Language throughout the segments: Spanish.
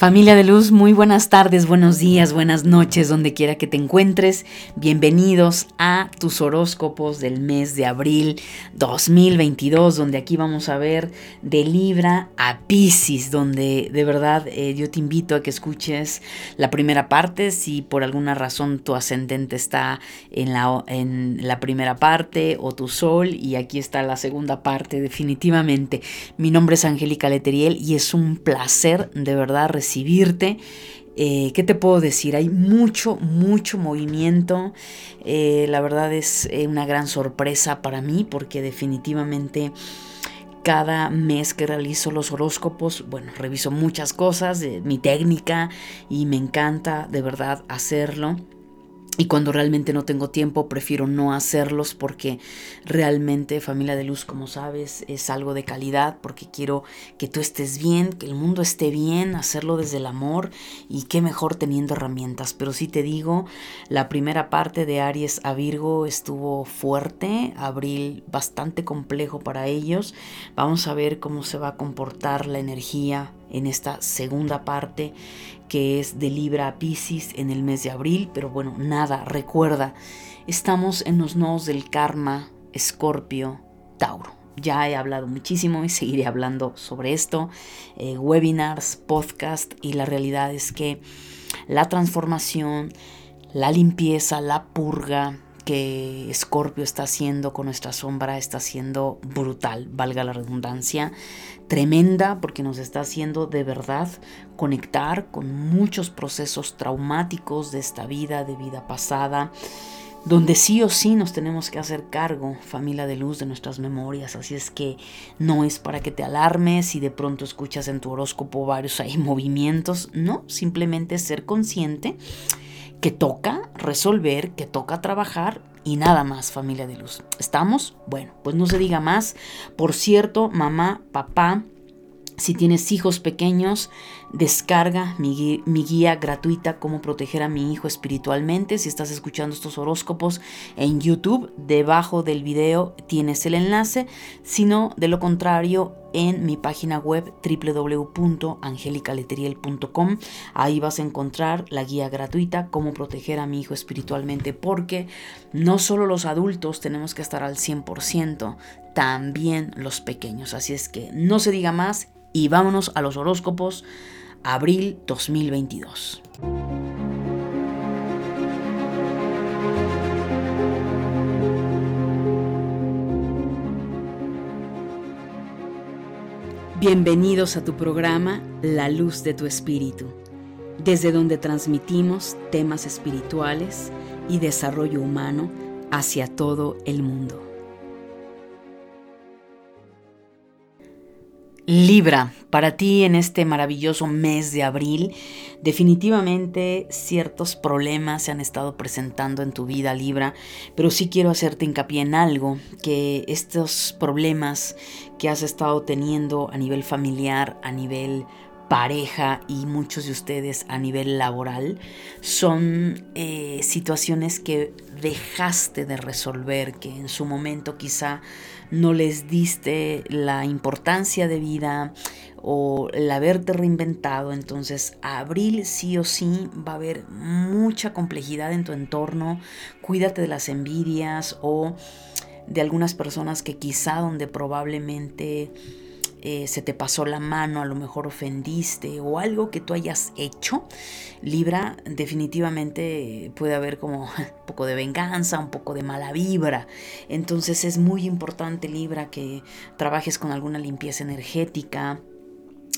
Familia de luz, muy buenas tardes, buenos días, buenas noches, donde quiera que te encuentres. Bienvenidos a tus horóscopos del mes de abril 2022, donde aquí vamos a ver de Libra a Pisces, donde de verdad eh, yo te invito a que escuches la primera parte, si por alguna razón tu ascendente está en la, en la primera parte o tu sol, y aquí está la segunda parte definitivamente. Mi nombre es Angélica Leteriel y es un placer de verdad recibir Eh, ¿Qué te puedo decir? Hay mucho, mucho movimiento. Eh, la verdad es eh, una gran sorpresa para mí porque definitivamente cada mes que realizo los horóscopos, bueno, reviso muchas cosas, de mi técnica y me encanta de verdad hacerlo. Y cuando realmente no tengo tiempo, prefiero no hacerlos porque realmente familia de luz, como sabes, es algo de calidad porque quiero que tú estés bien, que el mundo esté bien, hacerlo desde el amor y qué mejor teniendo herramientas. Pero sí te digo, la primera parte de Aries a Virgo estuvo fuerte, abril bastante complejo para ellos. Vamos a ver cómo se va a comportar la energía en esta segunda parte que es de Libra a Pisces en el mes de abril, pero bueno, nada, recuerda, estamos en los nodos del karma, Escorpio, Tauro. Ya he hablado muchísimo y seguiré hablando sobre esto, eh, webinars, podcast, y la realidad es que la transformación, la limpieza, la purga, que Escorpio está haciendo con nuestra sombra está siendo brutal, valga la redundancia, tremenda porque nos está haciendo de verdad conectar con muchos procesos traumáticos de esta vida, de vida pasada, donde sí o sí nos tenemos que hacer cargo, familia de luz, de nuestras memorias. Así es que no es para que te alarmes y de pronto escuchas en tu horóscopo varios ahí movimientos, no, simplemente ser consciente que toca resolver, que toca trabajar y nada más, familia de luz. ¿Estamos? Bueno, pues no se diga más. Por cierto, mamá, papá, si tienes hijos pequeños, descarga mi, guía gratuita Cómo proteger a mi hijo espiritualmente. Si estás escuchando estos horóscopos en YouTube, debajo del video tienes el enlace. Si no, de lo contrario, en mi página web www.angelicaleteriel.com. Ahí vas a encontrar la guía gratuita Cómo proteger a mi hijo espiritualmente. Porque no solo los adultos tenemos que estar al 100%, también los pequeños. Así es que no se diga más y vámonos a los horóscopos, abril 2022. Bienvenidos a tu programa La Luz de tu Espíritu, desde donde transmitimos temas espirituales y desarrollo humano hacia todo el mundo. Libra, para ti en este maravilloso mes de abril, definitivamente ciertos problemas se han estado presentando en tu vida, Libra, pero sí quiero hacerte hincapié en algo, que estos problemas que has estado teniendo a nivel familiar, a nivel pareja y muchos de ustedes a nivel laboral son eh, situaciones que dejaste de resolver, que en su momento quizá no les diste la importancia de vida o el haberte reinventado. Entonces, abril sí o sí va a haber mucha complejidad en tu entorno. Cuídate de las envidias o de algunas personas que quizá donde probablemente eh, se te pasó la mano, a lo mejor ofendiste o algo que tú hayas hecho, Libra, definitivamente puede haber como un poco de venganza, un poco de mala vibra. Entonces es muy importante, Libra, que trabajes con alguna limpieza energética,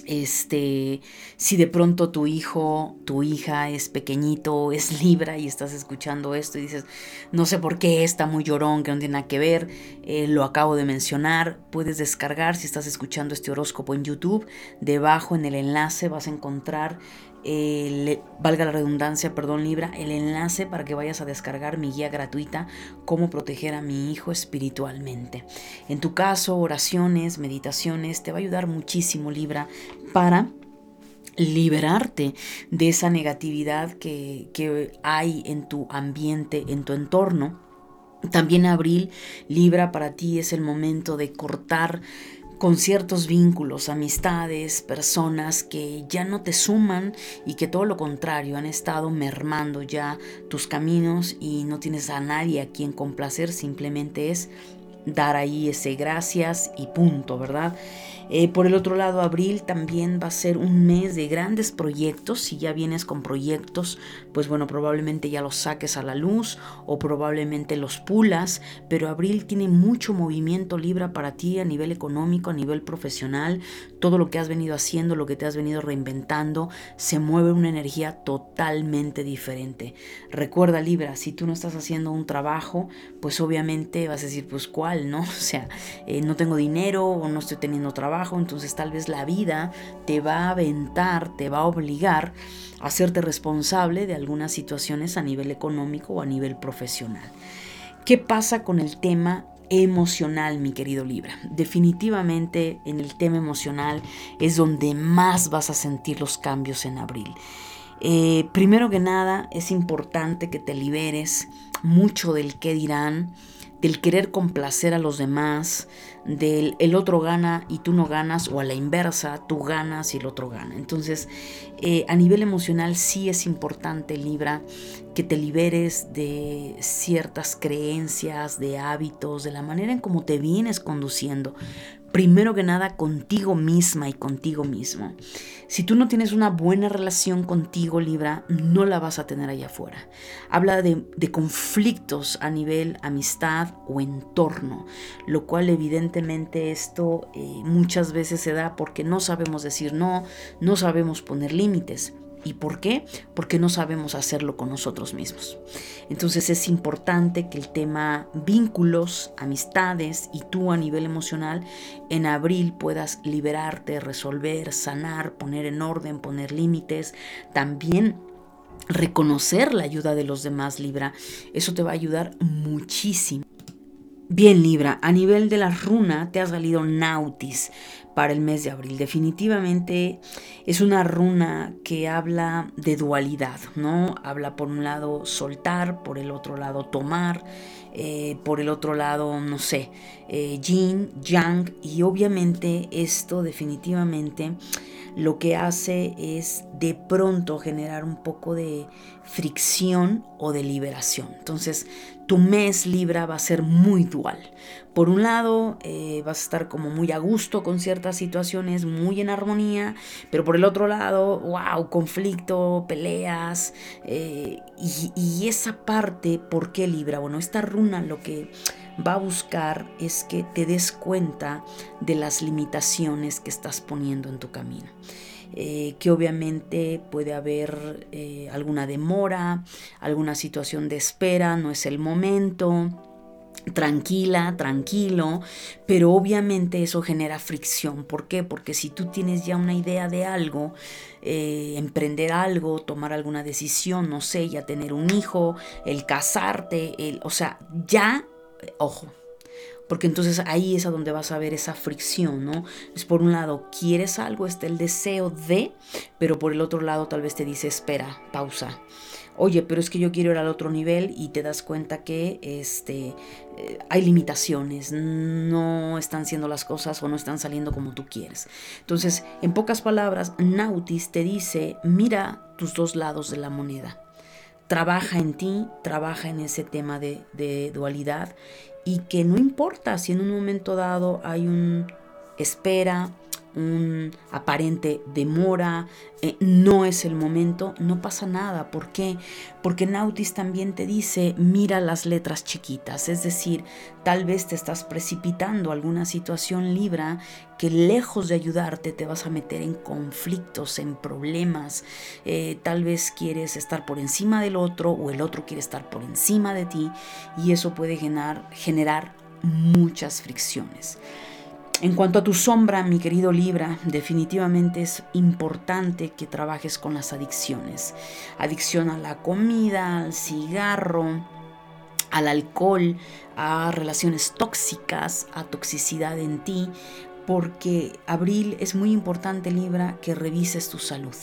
este, si de pronto tu hijo, tu hija es pequeñito, es libra y estás escuchando esto y dices, no sé por qué está muy llorón, que no tiene nada que ver, eh, lo acabo de mencionar, puedes descargar si estás escuchando este horóscopo en YouTube, debajo en el enlace vas a encontrar valga la redundancia, perdón Libra, el enlace para que vayas a descargar mi guía gratuita, cómo proteger a mi hijo espiritualmente. En tu caso, oraciones, meditaciones, te va a ayudar muchísimo Libra para liberarte de esa negatividad que, que hay en tu ambiente, en tu entorno. También abril, Libra, para ti es el momento de cortar con ciertos vínculos, amistades, personas que ya no te suman y que todo lo contrario han estado mermando ya tus caminos y no tienes a nadie a quien complacer, simplemente es dar ahí ese gracias y punto, ¿verdad? Eh, por el otro lado, abril también va a ser un mes de grandes proyectos. Si ya vienes con proyectos, pues bueno, probablemente ya los saques a la luz o probablemente los pulas. Pero abril tiene mucho movimiento Libra para ti a nivel económico, a nivel profesional. Todo lo que has venido haciendo, lo que te has venido reinventando, se mueve una energía totalmente diferente. Recuerda Libra, si tú no estás haciendo un trabajo, pues obviamente vas a decir, pues cuál, ¿no? O sea, eh, no tengo dinero o no estoy teniendo trabajo entonces tal vez la vida te va a aventar, te va a obligar a hacerte responsable de algunas situaciones a nivel económico o a nivel profesional. ¿Qué pasa con el tema emocional, mi querido Libra. Definitivamente en el tema emocional es donde más vas a sentir los cambios en abril. Eh, primero que nada, es importante que te liberes mucho del qué dirán, del querer complacer a los demás, del el otro gana y tú no ganas, o a la inversa, tú ganas y el otro gana. Entonces, eh, a nivel emocional sí es importante, Libra, que te liberes de ciertas creencias, de hábitos, de la manera en cómo te vienes conduciendo, primero que nada contigo misma y contigo mismo. Si tú no tienes una buena relación contigo, Libra, no la vas a tener allá afuera. Habla de, conflictos a nivel amistad o entorno, lo cual evidentemente esto eh, muchas veces se da porque no sabemos decir no, no sabemos poner límites. ¿Y por qué? Porque no sabemos hacerlo con nosotros mismos. Entonces es importante que el tema vínculos, amistades y tú a nivel emocional en abril puedas liberarte, resolver, sanar, poner en orden, poner límites. También reconocer la ayuda de los demás, Libra. Eso te va a ayudar muchísimo. Bien, Libra, a nivel de la runa te ha salido Nautis para el mes de abril. Definitivamente es una runa que habla de dualidad, ¿no? Habla por un lado soltar, por el otro lado tomar, eh, por el otro lado, no sé, eh, yin, yang, y obviamente esto definitivamente lo que hace es de pronto generar un poco de fricción o de liberación. Entonces, tu mes Libra va a ser muy dual. Por un lado, eh, vas a estar como muy a gusto con ciertas situaciones, muy en armonía, pero por el otro lado, wow, conflicto, peleas, eh, y, esa parte, ¿por qué Libra? Bueno, esta runa lo que va a buscar es que te des cuenta de las limitaciones que estás poniendo en tu camino. Eh, que obviamente puede haber alguna demora, alguna situación de espera, no es el momento tranquila, tranquilo, pero obviamente eso genera fricción. ¿Por qué? Porque si tú tienes ya una idea de algo, eh, emprender algo, tomar alguna decisión, no sé, ya tener un hijo, el casarte, el, o sea, ya ojo, porque entonces ahí es a donde vas a ver esa fricción, ¿no? Es por un lado, quieres algo, está el deseo de, pero por el otro lado tal vez te dice, espera, pausa. Oye, pero es que yo quiero ir al otro nivel y te das cuenta que este, eh, hay limitaciones, no están siendo las cosas o no están saliendo como tú quieres. Entonces, en pocas palabras, Nautis te dice, mira tus dos lados de la moneda trabaja en ti, trabaja en ese tema de, dualidad y que no importa si en un momento dado hay un espera, un aparente demora, eh, no es el momento, no pasa nada. ¿Por qué? Porque Nautis también te dice, mira las letras chiquitas, es decir, tal vez te estás precipitando alguna situación libra que lejos de ayudarte te vas a meter en conflictos, en problemas, eh, tal vez quieres estar por encima del otro o el otro quiere estar por encima de ti y eso puede generar, generar muchas fricciones. En cuanto a tu sombra, mi querido Libra, definitivamente es importante que trabajes con las adicciones. Adicción a la comida, al cigarro, al alcohol, a relaciones tóxicas, a toxicidad en ti, porque abril es muy importante, Libra, que revises tu salud.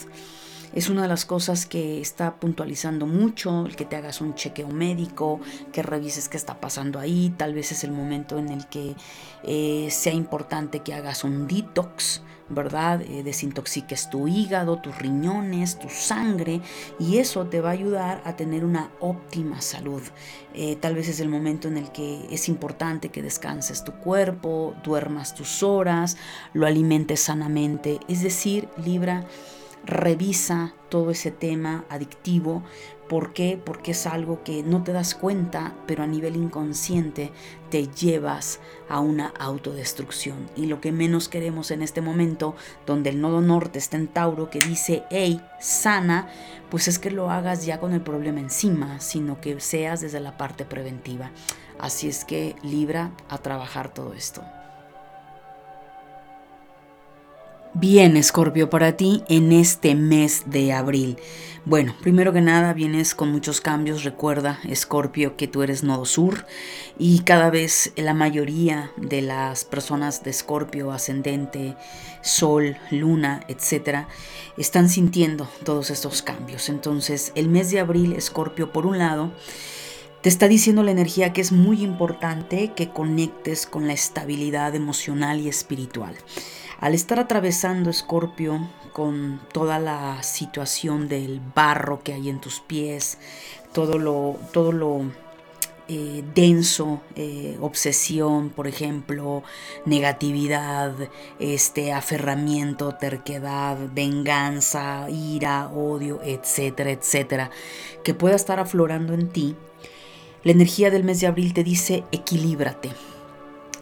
Es una de las cosas que está puntualizando mucho, el que te hagas un chequeo médico, que revises qué está pasando ahí, tal vez es el momento en el que eh, sea importante que hagas un detox, ¿verdad? Eh, desintoxiques tu hígado, tus riñones, tu sangre y eso te va a ayudar a tener una óptima salud. Eh, tal vez es el momento en el que es importante que descanses tu cuerpo, duermas tus horas, lo alimentes sanamente, es decir, Libra revisa todo ese tema adictivo. ¿Por qué? Porque es algo que no te das cuenta, pero a nivel inconsciente te llevas a una autodestrucción. Y lo que menos queremos en este momento, donde el nodo norte está en Tauro, que dice, hey, sana, pues es que lo hagas ya con el problema encima, sino que seas desde la parte preventiva. Así es que Libra a trabajar todo esto. Bien, Escorpio, para ti en este mes de abril. Bueno, primero que nada vienes con muchos cambios. Recuerda, Escorpio, que tú eres nodo sur y cada vez la mayoría de las personas de Escorpio, ascendente, sol, luna, etcétera, están sintiendo todos estos cambios. Entonces, el mes de abril, Escorpio, por un lado, te está diciendo la energía que es muy importante que conectes con la estabilidad emocional y espiritual. Al estar atravesando Escorpio con toda la situación del barro que hay en tus pies, todo lo, todo lo eh, denso, eh, obsesión, por ejemplo, negatividad, este aferramiento, terquedad, venganza, ira, odio, etcétera, etcétera, que pueda estar aflorando en ti, la energía del mes de abril te dice equilíbrate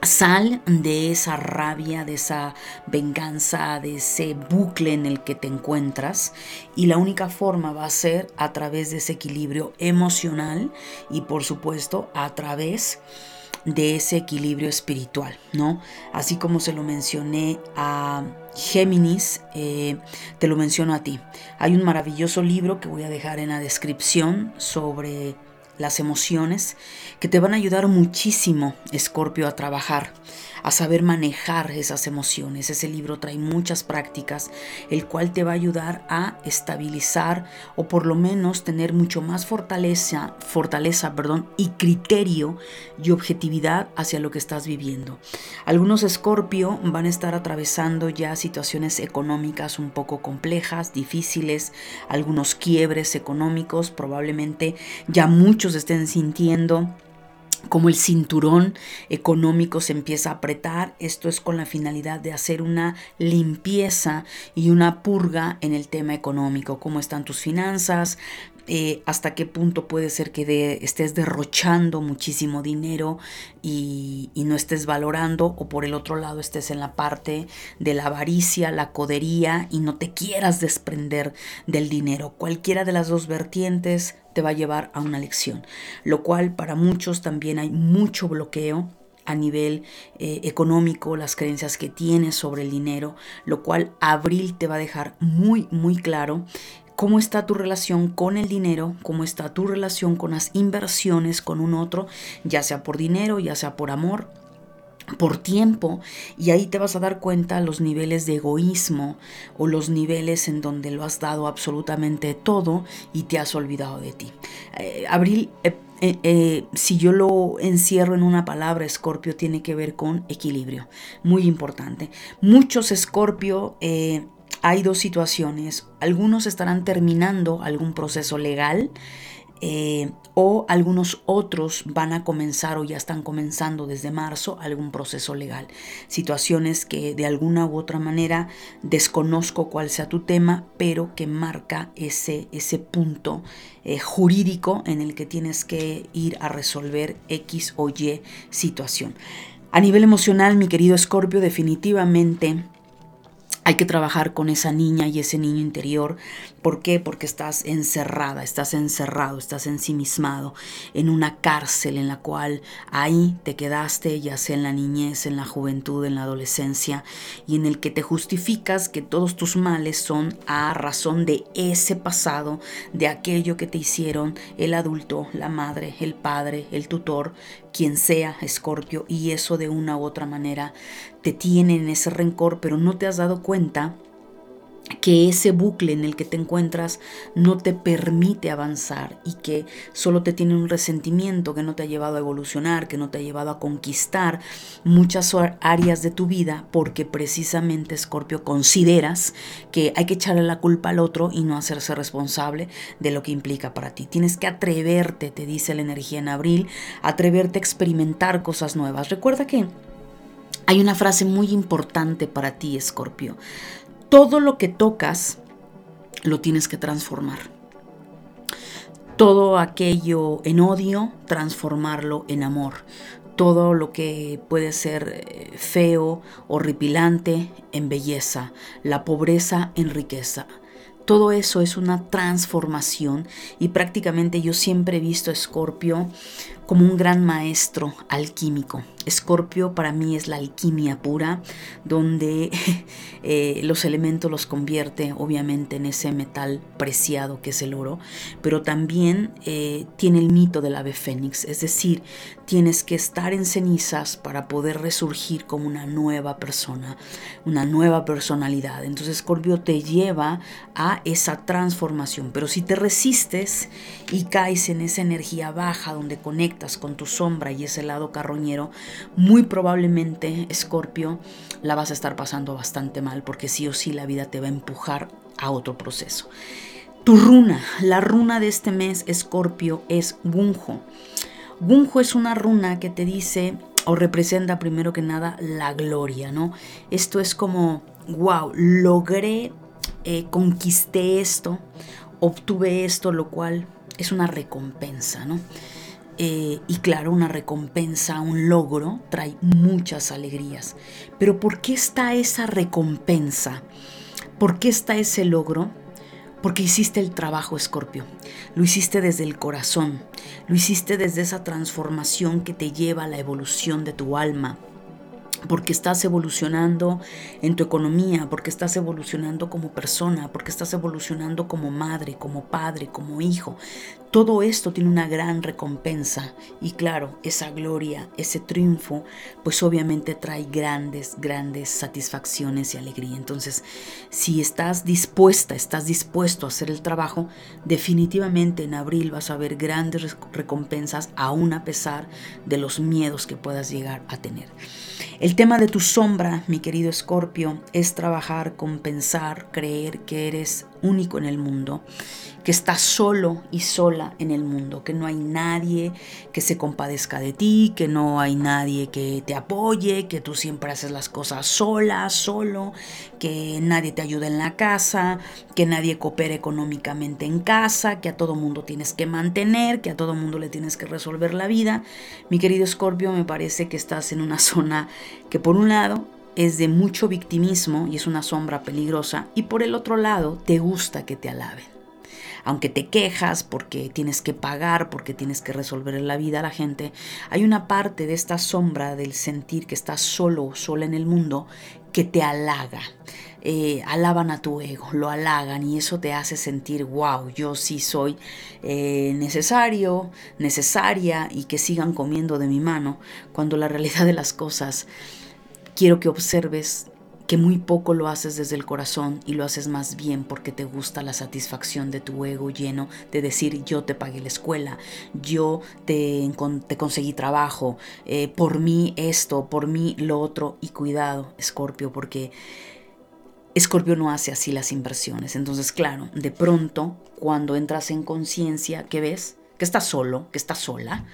Sal de esa rabia, de esa venganza, de ese bucle en el que te encuentras y la única forma va a ser a través de ese equilibrio emocional y por supuesto a través de ese equilibrio espiritual, ¿no? Así como se lo mencioné a Géminis, eh, te lo menciono a ti. Hay un maravilloso libro que voy a dejar en la descripción sobre las emociones que te van a ayudar muchísimo, Escorpio, a trabajar a saber manejar esas emociones. Ese libro trae muchas prácticas, el cual te va a ayudar a estabilizar o por lo menos tener mucho más fortaleza, fortaleza, perdón, y criterio y objetividad hacia lo que estás viviendo. Algunos Escorpio van a estar atravesando ya situaciones económicas un poco complejas, difíciles, algunos quiebres económicos, probablemente ya muchos estén sintiendo como el cinturón económico se empieza a apretar, esto es con la finalidad de hacer una limpieza y una purga en el tema económico, cómo están tus finanzas, eh, hasta qué punto puede ser que estés derrochando muchísimo dinero y, y, no estés valorando o por el otro lado estés en la parte de la avaricia, la codería y no te quieras desprender del dinero. Cualquiera de las dos vertientes te va a llevar a una lección, lo cual para muchos también hay mucho bloqueo a nivel eh, económico, las creencias que tienes sobre el dinero, lo cual abril te va a dejar muy, muy claro cómo está tu relación con el dinero, cómo está tu relación con las inversiones con un otro, ya sea por dinero, ya sea por amor, por tiempo y ahí te vas a dar cuenta los niveles de egoísmo o los niveles en donde lo has dado absolutamente todo y te has olvidado de ti. Eh, abril, eh, eh, si yo lo encierro en una palabra, Escorpio tiene que ver con equilibrio, muy importante. Muchos Escorpio hay dos situaciones, algunos estarán terminando algún proceso legal, eh, o algunos otros van a comenzar o ya están comenzando desde marzo algún proceso legal. Situaciones que de alguna u otra manera desconozco cuál sea tu tema, pero que marca ese, ese punto eh, jurídico en el que tienes que ir a resolver X o Y situación. A nivel emocional, mi querido Escorpio, definitivamente hay que trabajar con esa niña y ese niño interior. ¿Por qué? Porque estás encerrada, estás encerrado, estás ensimismado en una cárcel en la cual ahí te quedaste, ya sea en la niñez, en la juventud, en la adolescencia, y en el que te justificas que todos tus males son a razón de ese pasado, de aquello que te hicieron el adulto, la madre, el padre, el tutor, quien sea, Escorpio, y eso de una u otra manera te tiene en ese rencor, pero no te has dado cuenta que ese bucle en el que te encuentras no te permite avanzar y que solo te tiene un resentimiento que no te ha llevado a evolucionar, que no te ha llevado a conquistar muchas áreas de tu vida porque precisamente Escorpio consideras que hay que echarle la culpa al otro y no hacerse responsable de lo que implica para ti. Tienes que atreverte, te dice la energía en abril, atreverte a experimentar cosas nuevas. Recuerda que hay una frase muy importante para ti, Escorpio todo lo que tocas lo tienes que transformar. Todo aquello en odio, transformarlo en amor. Todo lo que puede ser eh, feo, horripilante, en belleza. La pobreza en riqueza. Todo eso es una transformación y prácticamente yo siempre he visto a Escorpio como un gran maestro alquímico. Escorpio para mí es la alquimia pura, donde eh, los elementos los convierte obviamente en ese metal preciado que es el oro, pero también eh, tiene el mito del ave fénix, es decir, tienes que estar en cenizas para poder resurgir como una nueva persona, una nueva personalidad. Entonces Escorpio te lleva a esa transformación, pero si te resistes y caes en esa energía baja donde conectas con tu sombra y ese lado carroñero, muy probablemente, Escorpio, la vas a estar pasando bastante mal porque sí o sí la vida te va a empujar a otro proceso. Tu runa, la runa de este mes, Escorpio, es Gunjo. Gunjo es una runa que te dice o representa primero que nada la gloria, ¿no? Esto es como, wow, logré, eh, conquisté esto, obtuve esto, lo cual es una recompensa, ¿no? Eh, y claro, una recompensa, un logro, trae muchas alegrías. Pero ¿por qué está esa recompensa? ¿Por qué está ese logro? Porque hiciste el trabajo, Escorpio. Lo hiciste desde el corazón. Lo hiciste desde esa transformación que te lleva a la evolución de tu alma porque estás evolucionando en tu economía, porque estás evolucionando como persona, porque estás evolucionando como madre, como padre, como hijo. Todo esto tiene una gran recompensa y claro, esa gloria, ese triunfo, pues obviamente trae grandes, grandes satisfacciones y alegría. Entonces, si estás dispuesta, estás dispuesto a hacer el trabajo, definitivamente en abril vas a ver grandes recompensas, aún a pesar de los miedos que puedas llegar a tener. El tema de tu sombra, mi querido Escorpio, es trabajar, compensar, creer que eres único en el mundo, que estás solo y sola en el mundo, que no hay nadie que se compadezca de ti, que no hay nadie que te apoye, que tú siempre haces las cosas sola, solo, que nadie te ayuda en la casa, que nadie coopere económicamente en casa, que a todo mundo tienes que mantener, que a todo mundo le tienes que resolver la vida. Mi querido Escorpio, me parece que estás en una zona que por un lado es de mucho victimismo y es una sombra peligrosa, y por el otro lado te gusta que te alaben. Aunque te quejas porque tienes que pagar, porque tienes que resolver la vida a la gente, hay una parte de esta sombra del sentir que estás solo, sola en el mundo, que te halaga. Eh, alaban a tu ego, lo halagan y eso te hace sentir, wow, yo sí soy eh, necesario, necesaria y que sigan comiendo de mi mano, cuando la realidad de las cosas Quiero que observes que muy poco lo haces desde el corazón y lo haces más bien porque te gusta la satisfacción de tu ego lleno de decir yo te pagué la escuela, yo te, te conseguí trabajo, eh, por mí esto, por mí lo otro y cuidado, Escorpio, porque Escorpio no hace así las inversiones. Entonces, claro, de pronto, cuando entras en conciencia, ¿qué ves? Que estás solo, que estás sola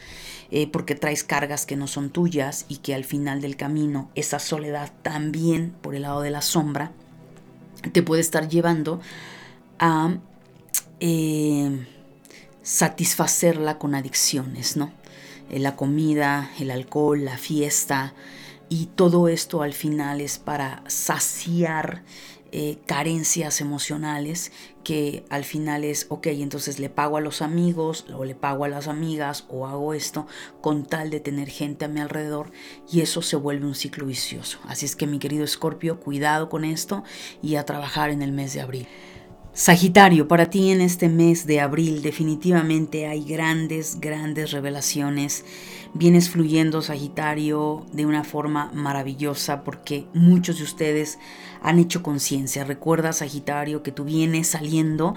eh, porque traes cargas que no son tuyas y que al final del camino esa soledad también por el lado de la sombra te puede estar llevando a eh, satisfacerla con adicciones, ¿no? Eh, la comida, el alcohol, la fiesta y todo esto al final es para saciar eh, carencias emocionales que al final es, ok, entonces le pago a los amigos o le pago a las amigas o hago esto con tal de tener gente a mi alrededor y eso se vuelve un ciclo vicioso. Así es que mi querido Escorpio, cuidado con esto y a trabajar en el mes de abril. Sagitario, para ti en este mes de abril definitivamente hay grandes, grandes revelaciones. Vienes fluyendo, Sagitario, de una forma maravillosa porque muchos de ustedes han hecho conciencia. Recuerda, Sagitario, que tú vienes saliendo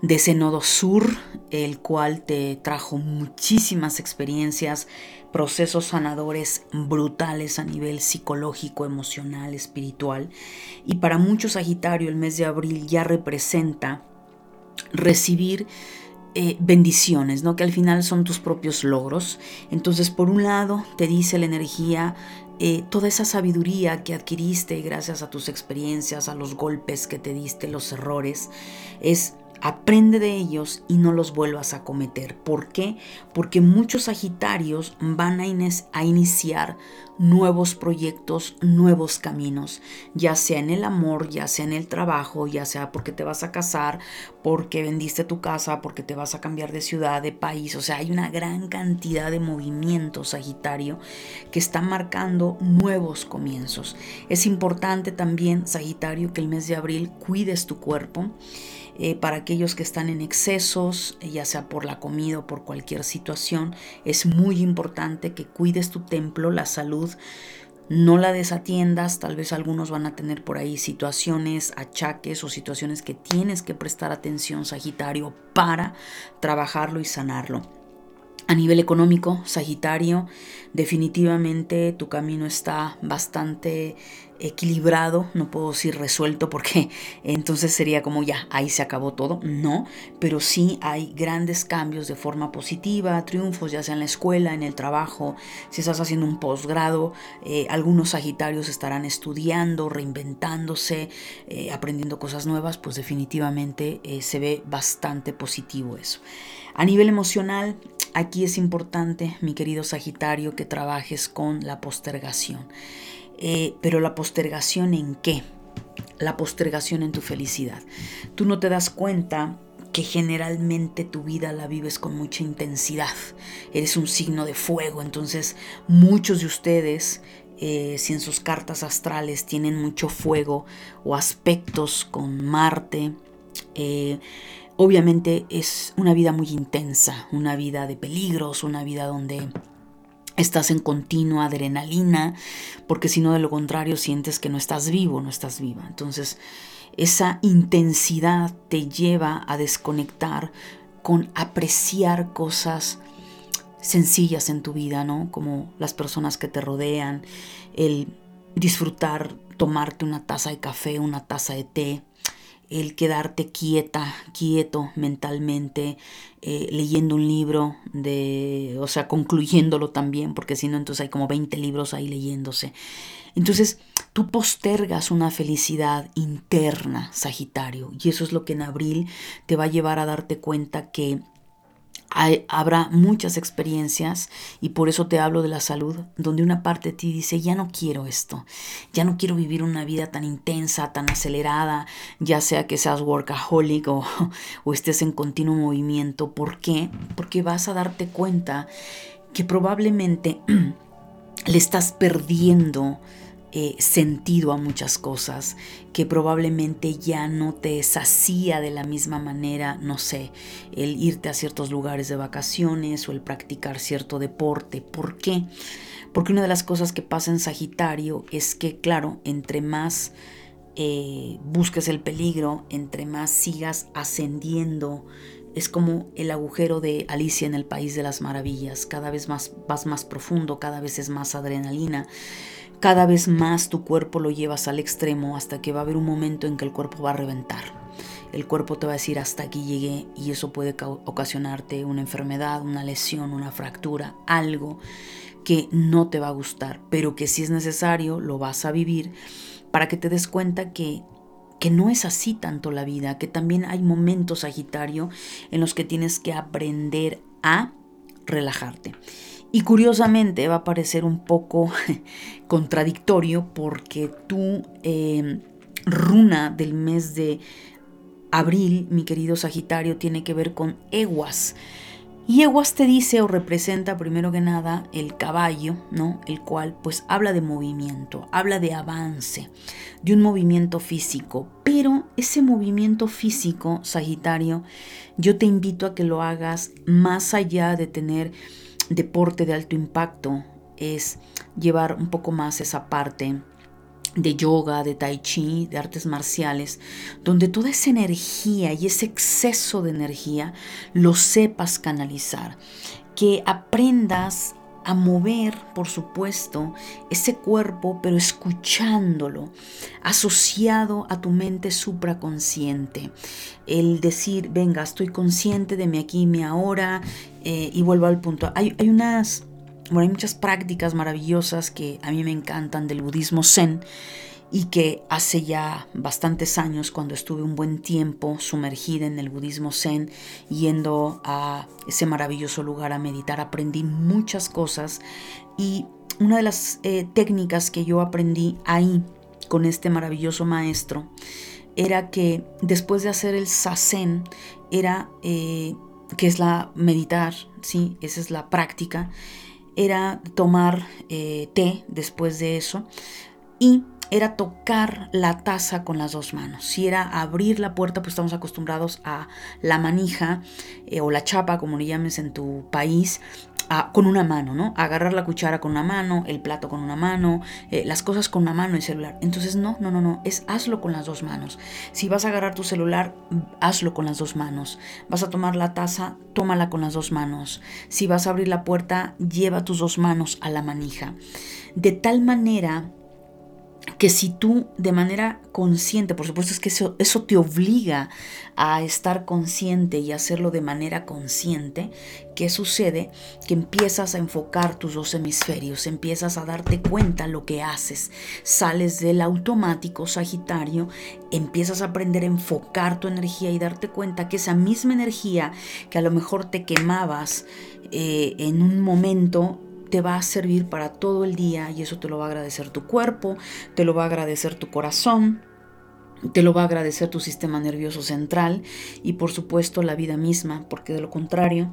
de ese nodo sur, el cual te trajo muchísimas experiencias, procesos sanadores brutales a nivel psicológico, emocional, espiritual. Y para muchos Sagitario el mes de abril ya representa recibir eh, bendiciones, ¿no? Que al final son tus propios logros. Entonces, por un lado, te dice la energía, eh, toda esa sabiduría que adquiriste gracias a tus experiencias, a los golpes que te diste, los errores, es Aprende de ellos y no los vuelvas a cometer. ¿Por qué? Porque muchos Sagitarios van a, a, iniciar nuevos proyectos, nuevos caminos, ya sea en el amor, ya sea en el trabajo, ya sea porque te vas a casar, porque vendiste tu casa, porque te vas a cambiar de ciudad, de país. O sea, hay una gran cantidad de movimientos, Sagitario, que están marcando nuevos comienzos. Es importante también, Sagitario, que el mes de abril cuides tu cuerpo. Eh, para aquellos que están en excesos, eh, ya sea por la comida o por cualquier situación, es muy importante que cuides tu templo, la salud, no la desatiendas, tal vez algunos van a tener por ahí situaciones, achaques o situaciones que tienes que prestar atención, Sagitario, para trabajarlo y sanarlo. A nivel económico, Sagitario, definitivamente tu camino está bastante equilibrado, no puedo decir resuelto porque entonces sería como ya, ahí se acabó todo, no, pero sí hay grandes cambios de forma positiva, triunfos ya sea en la escuela, en el trabajo, si estás haciendo un posgrado, eh, algunos Sagitarios estarán estudiando, reinventándose, eh, aprendiendo cosas nuevas, pues definitivamente eh, se ve bastante positivo eso. A nivel emocional, aquí es importante, mi querido Sagitario, que trabajes con la postergación. Eh, pero la postergación en qué? La postergación en tu felicidad. Tú no te das cuenta que generalmente tu vida la vives con mucha intensidad. Eres un signo de fuego, entonces muchos de ustedes, eh, si en sus cartas astrales tienen mucho fuego o aspectos con Marte, eh, obviamente es una vida muy intensa, una vida de peligros, una vida donde estás en continua adrenalina, porque si no de lo contrario sientes que no estás vivo, no estás viva. Entonces, esa intensidad te lleva a desconectar con apreciar cosas sencillas en tu vida, ¿no? Como las personas que te rodean, el disfrutar tomarte una taza de café, una taza de té, el quedarte quieta, quieto mentalmente, eh, leyendo un libro, de, o sea, concluyéndolo también, porque si no, entonces hay como 20 libros ahí leyéndose. Entonces, tú postergas una felicidad interna, Sagitario, y eso es lo que en abril te va a llevar a darte cuenta que habrá muchas experiencias y por eso te hablo de la salud, donde una parte de ti dice, ya no quiero esto, ya no quiero vivir una vida tan intensa, tan acelerada, ya sea que seas workaholic o, o estés en continuo movimiento. ¿Por qué? Porque vas a darte cuenta que probablemente le estás perdiendo eh, sentido a muchas cosas, que probablemente ya no te sacía de la misma manera, no sé, el irte a ciertos lugares de vacaciones o el practicar cierto deporte. ¿Por qué? Porque una de las cosas que pasa en Sagitario es que, claro, entre más eh, busques el peligro, entre más sigas ascendiendo, es como el agujero de Alicia en el País de las Maravillas. Cada vez más vas más profundo, cada vez es más adrenalina cada vez más tu cuerpo lo llevas al extremo hasta que va a haber un momento en que el cuerpo va a reventar. El cuerpo te va a decir hasta aquí llegué y eso puede ocasionarte una enfermedad, una lesión, una fractura, algo que no te va a gustar, pero que si es necesario lo vas a vivir para que te des cuenta que que no es así tanto la vida, que también hay momentos, Sagitario, en los que tienes que aprender a relajarte. Y curiosamente va a parecer un poco contradictorio porque tu em, runa del mes de abril, mi querido Sagitario, tiene que ver con eguas. Y Eguas te dice o representa primero que nada el caballo, ¿no? El cual pues habla de movimiento, habla de avance, de un movimiento físico. Pero ese movimiento físico, Sagitario, yo te invito a que lo hagas más allá de tener deporte de alto impacto, es llevar un poco más esa parte de yoga, de tai chi, de artes marciales, donde toda esa energía y ese exceso de energía lo sepas canalizar, que aprendas a mover, por supuesto, ese cuerpo, pero escuchándolo, asociado a tu mente supraconsciente. El decir, venga, estoy consciente de mi aquí y mi ahora, eh, y vuelvo al punto. Hay, hay unas bueno, hay muchas prácticas maravillosas que a mí me encantan del budismo zen y que hace ya bastantes años, cuando estuve un buen tiempo sumergida en el budismo zen, yendo a ese maravilloso lugar a meditar, aprendí muchas cosas y una de las eh, técnicas que yo aprendí ahí con este maravilloso maestro era que después de hacer el sasen, era, eh, que es la meditar, ¿sí? esa es la práctica, era tomar eh, té después de eso y era tocar la taza con las dos manos. Si era abrir la puerta, pues estamos acostumbrados a la manija eh, o la chapa, como le llames en tu país, con una mano, ¿no? Agarrar la cuchara con una mano, el plato con una mano, eh, las cosas con una mano, el celular. Entonces, no, no, no, no, es hazlo con las dos manos. Si vas a agarrar tu celular, hazlo con las dos manos. Vas a tomar la taza, tómala con las dos manos. Si vas a abrir la puerta, lleva tus dos manos a la manija. De tal manera que si tú de manera consciente, por supuesto es que eso, eso, te obliga a estar consciente y hacerlo de manera consciente, ¿qué sucede? Que empiezas a enfocar tus dos hemisferios, empiezas a darte cuenta lo que haces, sales del automático Sagitario, empiezas a aprender a enfocar tu energía y darte cuenta que esa misma energía que a lo mejor te quemabas eh, en un momento, te va a servir para todo el día y eso te lo va a agradecer tu cuerpo, te lo va a agradecer tu corazón, te lo va a agradecer tu sistema nervioso central y por supuesto la vida misma, porque de lo contrario,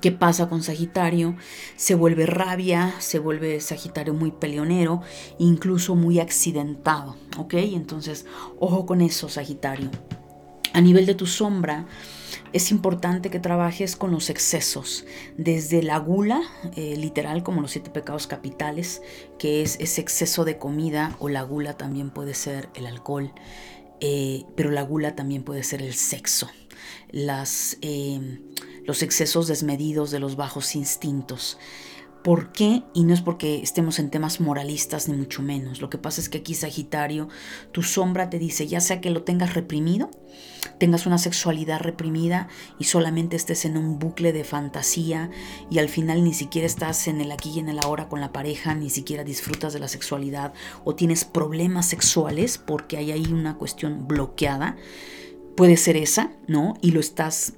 ¿qué pasa con Sagitario? Se vuelve rabia, se vuelve Sagitario muy peleonero, incluso muy accidentado, ¿ok? Entonces, ojo con eso, Sagitario. A nivel de tu sombra, es importante que trabajes con los excesos, desde la gula, eh, literal como los siete pecados capitales, que es ese exceso de comida, o la gula también puede ser el alcohol, eh, pero la gula también puede ser el sexo, las, eh, los excesos desmedidos de los bajos instintos. ¿Por qué? Y no es porque estemos en temas moralistas ni mucho menos. Lo que pasa es que aquí Sagitario, tu sombra te dice, ya sea que lo tengas reprimido, tengas una sexualidad reprimida y solamente estés en un bucle de fantasía y al final ni siquiera estás en el aquí y en el ahora con la pareja, ni siquiera disfrutas de la sexualidad o tienes problemas sexuales porque hay ahí una cuestión bloqueada. Puede ser esa, ¿no? Y lo estás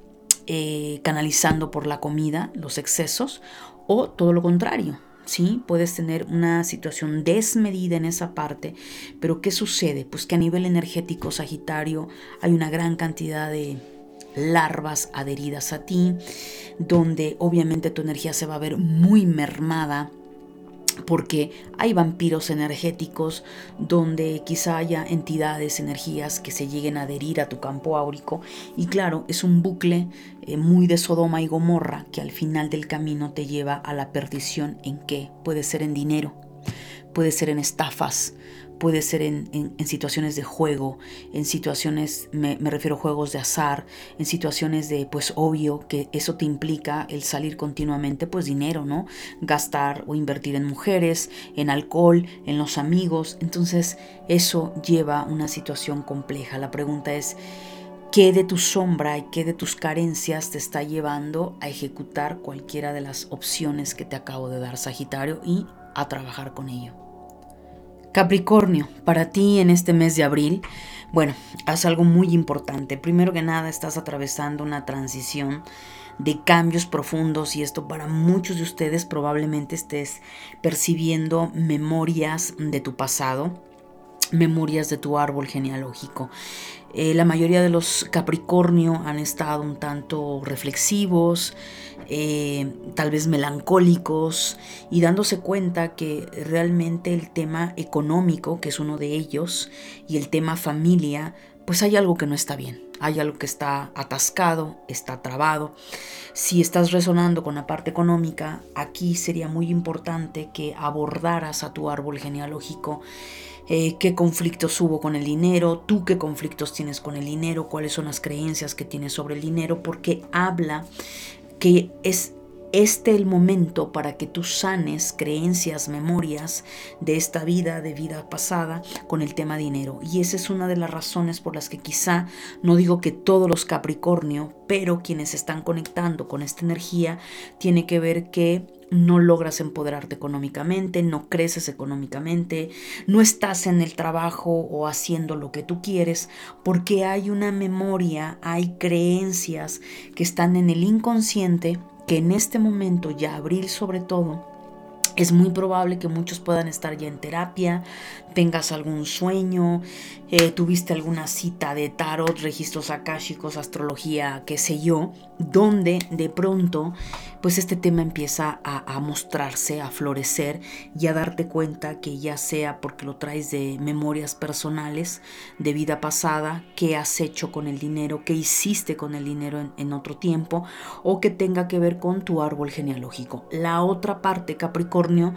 eh, canalizando por la comida, los excesos, o todo lo contrario, ¿sí? Puedes tener una situación desmedida en esa parte, pero ¿qué sucede? Pues que a nivel energético Sagitario hay una gran cantidad de larvas adheridas a ti, donde obviamente tu energía se va a ver muy mermada porque hay vampiros energéticos donde quizá haya entidades, energías que se lleguen a adherir a tu campo áurico y claro, es un bucle eh, muy de Sodoma y Gomorra que al final del camino te lleva a la perdición en qué? Puede ser en dinero, puede ser en estafas, puede ser en, situaciones de juego, en situaciones, me, refiero a juegos de azar, en situaciones de, pues obvio que eso te implica el salir continuamente, pues dinero, ¿no? Gastar o invertir en mujeres, en alcohol, en los amigos. Entonces eso lleva una situación compleja. La pregunta es, ¿qué de tu sombra y qué de tus carencias te está llevando a ejecutar cualquiera de las opciones que te acabo de dar, Sagitario, y a trabajar con ello? Capricornio, para ti en este mes de abril, bueno, haz algo muy importante. Primero que nada, estás atravesando una transición de cambios profundos y esto para muchos de ustedes probablemente estés percibiendo memorias de tu pasado memorias de tu árbol genealógico. Eh, la mayoría de los Capricornio han estado un tanto reflexivos, eh, tal vez melancólicos y dándose cuenta que realmente el tema económico, que es uno de ellos, y el tema familia, pues hay algo que no está bien, hay algo que está atascado, está trabado. Si estás resonando con la parte económica, aquí sería muy importante que abordaras a tu árbol genealógico eh, qué conflictos hubo con el dinero, tú qué conflictos tienes con el dinero, cuáles son las creencias que tienes sobre el dinero, porque habla que es este el momento para que tú sanes creencias, memorias de esta vida, de vida pasada, con el tema dinero. Y esa es una de las razones por las que quizá, no digo que todos los Capricornio, pero quienes están conectando con esta energía, tiene que ver que no logras empoderarte económicamente, no creces económicamente, no estás en el trabajo o haciendo lo que tú quieres, porque hay una memoria, hay creencias que están en el inconsciente que en este momento, ya abril sobre todo, es muy probable que muchos puedan estar ya en terapia, tengas algún sueño, eh, tuviste alguna cita de tarot, registros akáshicos, astrología, qué sé yo, donde de pronto pues este tema empieza a, mostrarse, a florecer y a darte cuenta que ya sea porque lo traes de memorias personales, de vida pasada, qué has hecho con el dinero, qué hiciste con el dinero en otro tiempo o que tenga que ver con tu árbol genealógico. La otra parte, Capricornio,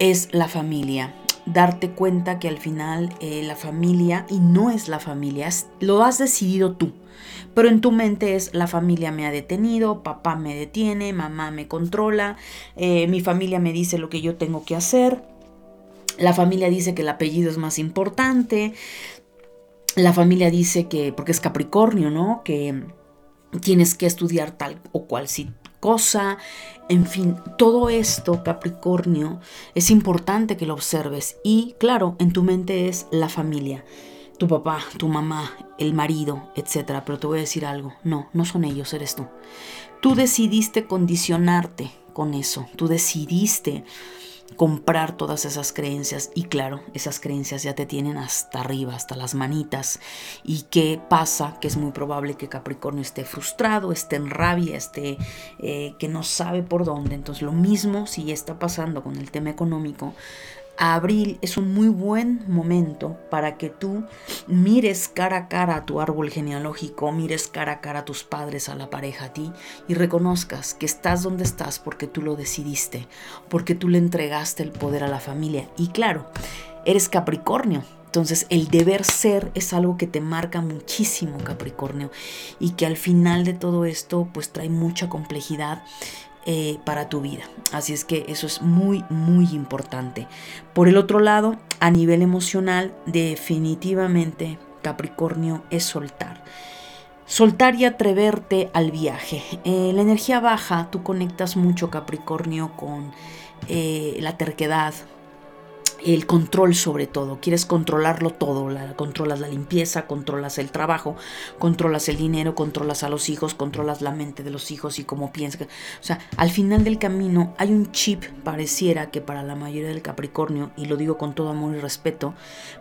es la familia darte cuenta que al final eh, la familia, y no es la familia, lo has decidido tú. Pero en tu mente es la familia me ha detenido, papá me detiene, mamá me controla, eh, mi familia me dice lo que yo tengo que hacer, la familia dice que el apellido es más importante, la familia dice que, porque es Capricornio, ¿no? Que tienes que estudiar tal o cual cosa. En fin, todo esto, Capricornio, es importante que lo observes. Y claro, en tu mente es la familia, tu papá, tu mamá, el marido, etc. Pero te voy a decir algo, no, no son ellos, eres tú. Tú decidiste condicionarte con eso, tú decidiste comprar todas esas creencias y claro, esas creencias ya te tienen hasta arriba, hasta las manitas. ¿Y qué pasa? Que es muy probable que Capricornio esté frustrado, esté en rabia, esté eh, que no sabe por dónde. Entonces lo mismo si está pasando con el tema económico, abril es un muy buen momento para que tú mires cara a cara a tu árbol genealógico, mires cara a cara a tus padres, a la pareja, a ti, y reconozcas que estás donde estás porque tú lo decidiste, porque tú le entregaste el poder a la familia. Y claro, eres Capricornio. Entonces el deber ser es algo que te marca muchísimo Capricornio y que al final de todo esto pues trae mucha complejidad eh, para tu vida. Así es que eso es muy, muy importante. Por el otro lado, a nivel emocional, definitivamente Capricornio es soltar. Soltar y atreverte al viaje. Eh, la energía baja, tú conectas mucho Capricornio con eh, la terquedad, el control sobre todo, quieres controlarlo todo, la, controlas la limpieza, controlas el trabajo, controlas el dinero, controlas a los hijos, controlas la mente de los hijos y cómo piensas. O sea, al final del camino hay un chip, pareciera que para la mayoría del Capricornio, y lo digo con todo amor y respeto,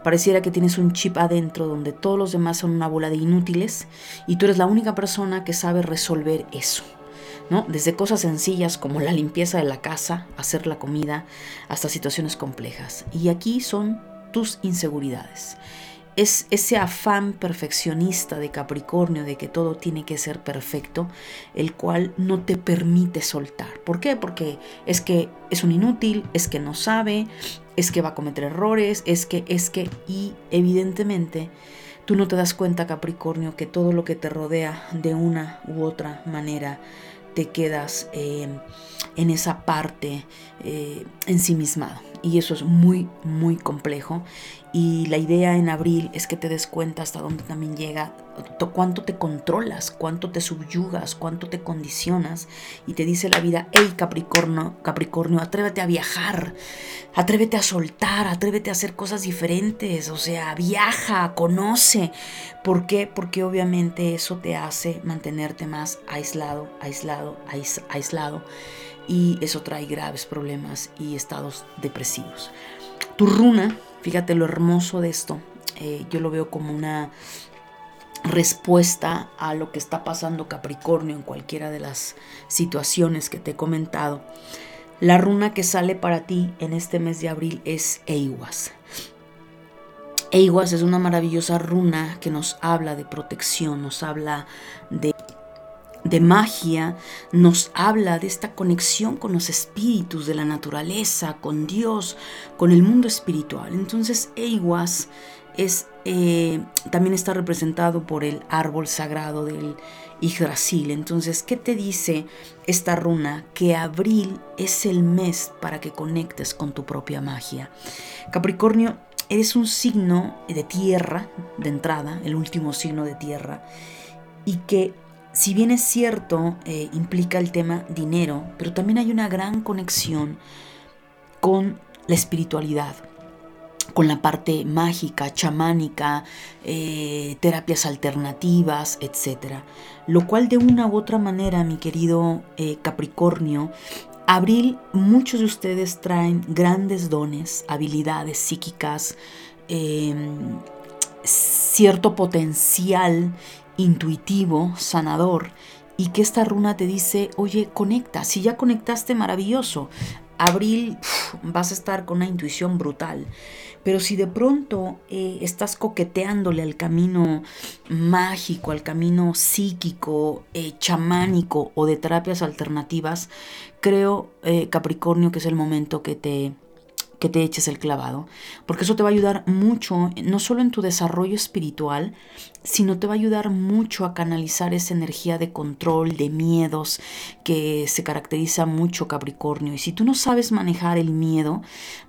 pareciera que tienes un chip adentro donde todos los demás son una bola de inútiles y tú eres la única persona que sabe resolver eso. Desde cosas sencillas como la limpieza de la casa, hacer la comida, hasta situaciones complejas. Y aquí son tus inseguridades. Es ese afán perfeccionista de Capricornio de que todo tiene que ser perfecto, el cual no te permite soltar. ¿Por qué? Porque es que es un inútil, es que no sabe, es que va a cometer errores, es que, es que, y evidentemente tú no te das cuenta, Capricornio, que todo lo que te rodea de una u otra manera te quedas eh, en esa parte eh, ensimismado. Y eso es muy, muy complejo. Y la idea en abril es que te des cuenta hasta dónde también llega, cuánto te controlas, cuánto te subyugas, cuánto te condicionas. Y te dice la vida, hey Capricornio, Capricornio, atrévete a viajar, atrévete a soltar, atrévete a hacer cosas diferentes. O sea, viaja, conoce. ¿Por qué? Porque obviamente eso te hace mantenerte más aislado, aislado, aislado. Y eso trae graves problemas y estados depresivos. Tu runa Fíjate lo hermoso de esto. Eh, yo lo veo como una respuesta a lo que está pasando Capricornio en cualquiera de las situaciones que te he comentado. La runa que sale para ti en este mes de abril es Eiwas. Eiwas es una maravillosa runa que nos habla de protección, nos habla de, de magia, nos habla de esta conexión con los espíritus de la naturaleza, con Dios, con el mundo espiritual. Entonces Eiwas es, eh, también está representado por el árbol sagrado del Yggdrasil. Entonces, ¿qué te dice esta runa? Que abril es el mes para que conectes con tu propia magia. Capricornio, eres un signo de tierra, de entrada, el último signo de tierra, y que si bien es cierto, eh, implica el tema dinero, pero también hay una gran conexión con la espiritualidad con la parte mágica, chamánica, eh, terapias alternativas, etc. Lo cual de una u otra manera, mi querido eh, Capricornio, Abril, muchos de ustedes traen grandes dones, habilidades psíquicas, em, cierto potencial intuitivo, sanador, y que esta runa te dice, oye, conecta, si ya conectaste, maravilloso. Abril vas a estar con una intuición brutal. Pero si de pronto eh, estás coqueteándole al camino mágico, al camino psíquico, eh, chamánico o de terapias alternativas, creo, eh, Capricornio, que es el momento que te que te eches el clavado, porque eso te va a ayudar mucho, no solo en tu desarrollo espiritual, sino te va a ayudar mucho a canalizar esa energía de control, de miedos, que se caracteriza mucho Capricornio. Y si tú no sabes manejar el miedo,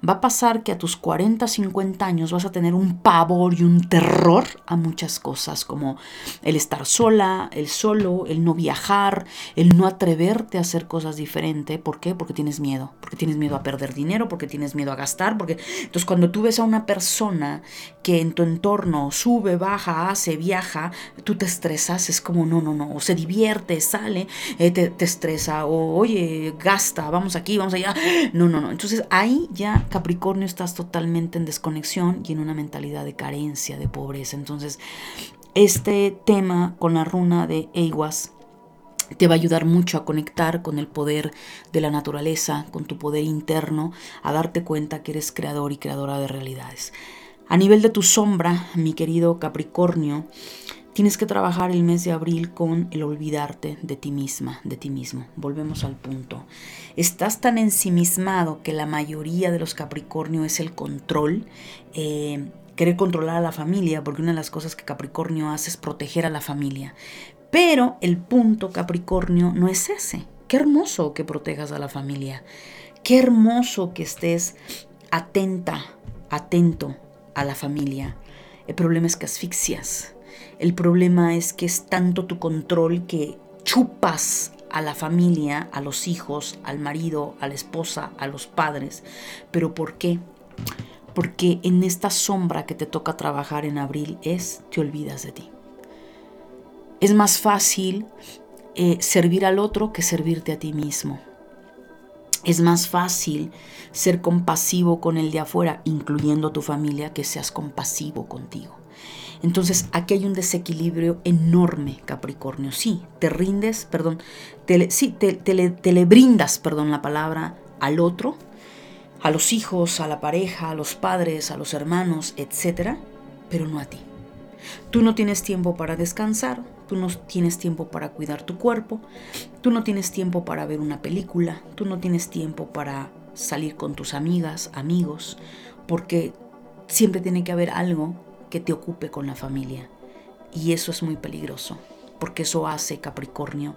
va a pasar que a tus 40, 50 años vas a tener un pavor y un terror a muchas cosas, como el estar sola, el solo, el no viajar, el no atreverte a hacer cosas diferentes. ¿Por qué? Porque tienes miedo, porque tienes miedo a perder dinero, porque tienes miedo a gastar, porque entonces cuando tú ves a una persona que en tu entorno sube, baja, hace, viaja, tú te estresas, es como no, no, no, o se divierte, sale, eh, te, te, estresa, o oye, gasta, vamos aquí, vamos allá, no, no, no. Entonces ahí ya Capricornio estás totalmente en desconexión y en una mentalidad de carencia, de pobreza. Entonces, este tema con la runa de Eiwas te va a ayudar mucho a conectar con el poder de la naturaleza, con tu poder interno, a darte cuenta que eres creador y creadora de realidades. A nivel de tu sombra, mi querido Capricornio, tienes que trabajar el mes de abril con el olvidarte de ti misma, de ti mismo. Volvemos al punto. Estás tan ensimismado que la mayoría de los Capricornio es el control. Eh, querer controlar a la familia, porque una de las cosas que Capricornio hace es proteger a la familia. Pero el punto Capricornio no es ese. Qué hermoso que protejas a la familia. Qué hermoso que estés atenta, atento a la familia. El problema es que asfixias. El problema es que es tanto tu control que chupas a la familia, a los hijos, al marido, a la esposa, a los padres. ¿Pero por qué? Porque en esta sombra que te toca trabajar en abril es te olvidas de ti. Es más fácil eh, servir al otro que servirte a ti mismo. Es más fácil ser compasivo con el de afuera, incluyendo tu familia, que seas compasivo contigo. Entonces aquí hay un desequilibrio enorme, Capricornio. Sí, te rindes, perdón, te, sí, te, le, brindas, perdón, la palabra al otro, a los hijos, a la pareja, a los padres, a los hermanos, etcétera, pero no a ti. Tú no tienes tiempo para descansar, tú no tienes tiempo para cuidar tu cuerpo, tú no tienes tiempo para ver una película, tú no tienes tiempo para salir con tus amigas, amigos, porque siempre tiene que haber algo que te ocupe con la familia. Y eso es muy peligroso, porque eso hace, Capricornio,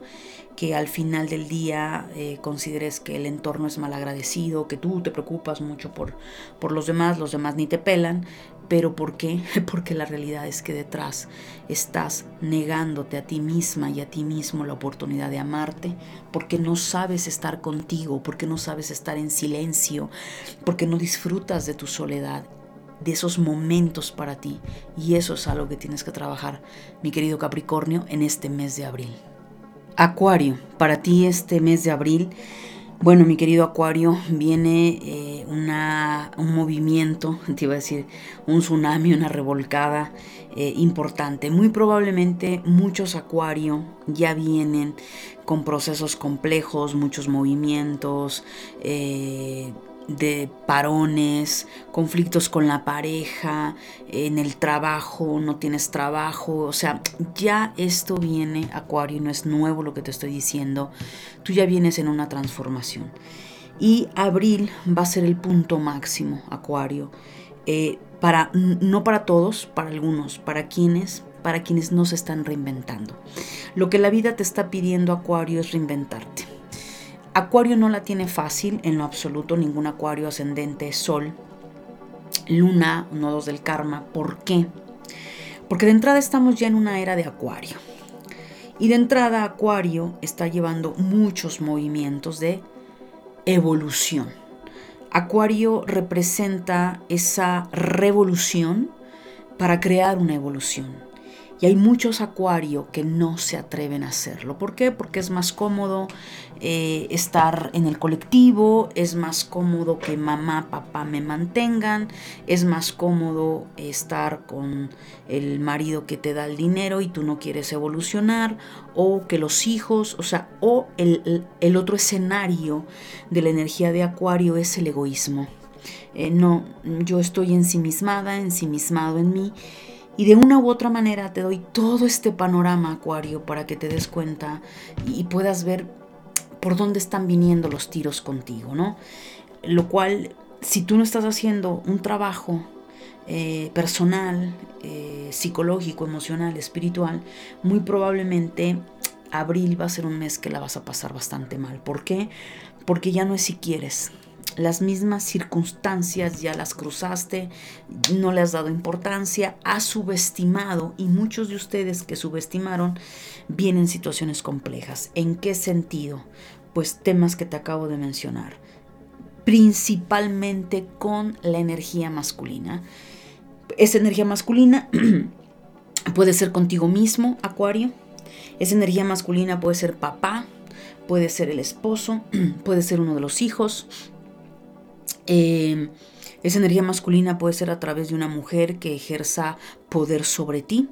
que al final del día eh, consideres que el entorno es malagradecido, que tú te preocupas mucho por, por los demás, los demás ni te pelan, pero ¿por qué? Porque la realidad es que detrás estás negándote a ti misma y a ti mismo la oportunidad de amarte, porque no sabes estar contigo, porque no sabes estar en silencio, porque no disfrutas de tu soledad, de esos momentos para ti. Y eso es algo que tienes que trabajar, mi querido Capricornio, en este mes de abril. Acuario, para ti este mes de abril Bueno, mi querido Acuario, viene eh, una, un movimiento, te iba a decir, un tsunami, una revolcada eh, importante. Muy probablemente muchos Acuario ya vienen con procesos complejos, muchos movimientos, eh, de parones, conflictos con la pareja, en el trabajo, no tienes trabajo, o sea, ya esto viene, Acuario, no es nuevo lo que te estoy diciendo, tú ya vienes en una transformación. Y abril va a ser el punto máximo, Acuario, eh, para, no para todos, para algunos, para quienes, para quienes no se están reinventando. Lo que la vida te está pidiendo, Acuario, es reinventarte Acuario no la tiene fácil en lo absoluto, ningún Acuario ascendente, Sol, Luna, nodos del karma. ¿Por qué? Porque de entrada estamos ya en una era de Acuario. Y de entrada Acuario está llevando muchos movimientos de evolución. Acuario representa esa revolución para crear una evolución. Y hay muchos acuarios que no se atreven a hacerlo. ¿Por qué? Porque es más cómodo eh, estar en el colectivo, es más cómodo que mamá, papá me mantengan, es más cómodo estar con el marido que te da el dinero y tú no quieres evolucionar, o que los hijos, o sea, o el, el otro escenario de la energía de acuario es el egoísmo. Eh, no, yo estoy ensimismada, ensimismado en mí y de una u otra manera te doy todo este panorama, Acuario, para que te des cuenta y puedas ver por dónde están viniendo los tiros contigo, ¿no? Lo cual, si tú no estás haciendo un trabajo eh, personal, eh, psicológico, emocional, espiritual, muy probablemente abril va a ser un mes que la vas a pasar bastante mal. ¿Por qué? Porque ya no es si quieres, las mismas circunstancias ya las cruzaste, no le has dado importancia, has subestimado y muchos de ustedes que subestimaron vienen situaciones complejas. ¿En qué sentido? Pues temas que te acabo de mencionar, principalmente con la energía masculina. Esa energía masculina puede ser contigo mismo, Acuario. Esa energía masculina puede ser papá, puede ser el esposo, puede ser uno de los hijos, eh, esa energía masculina puede ser a través de una mujer que ejerza poder sobre ti.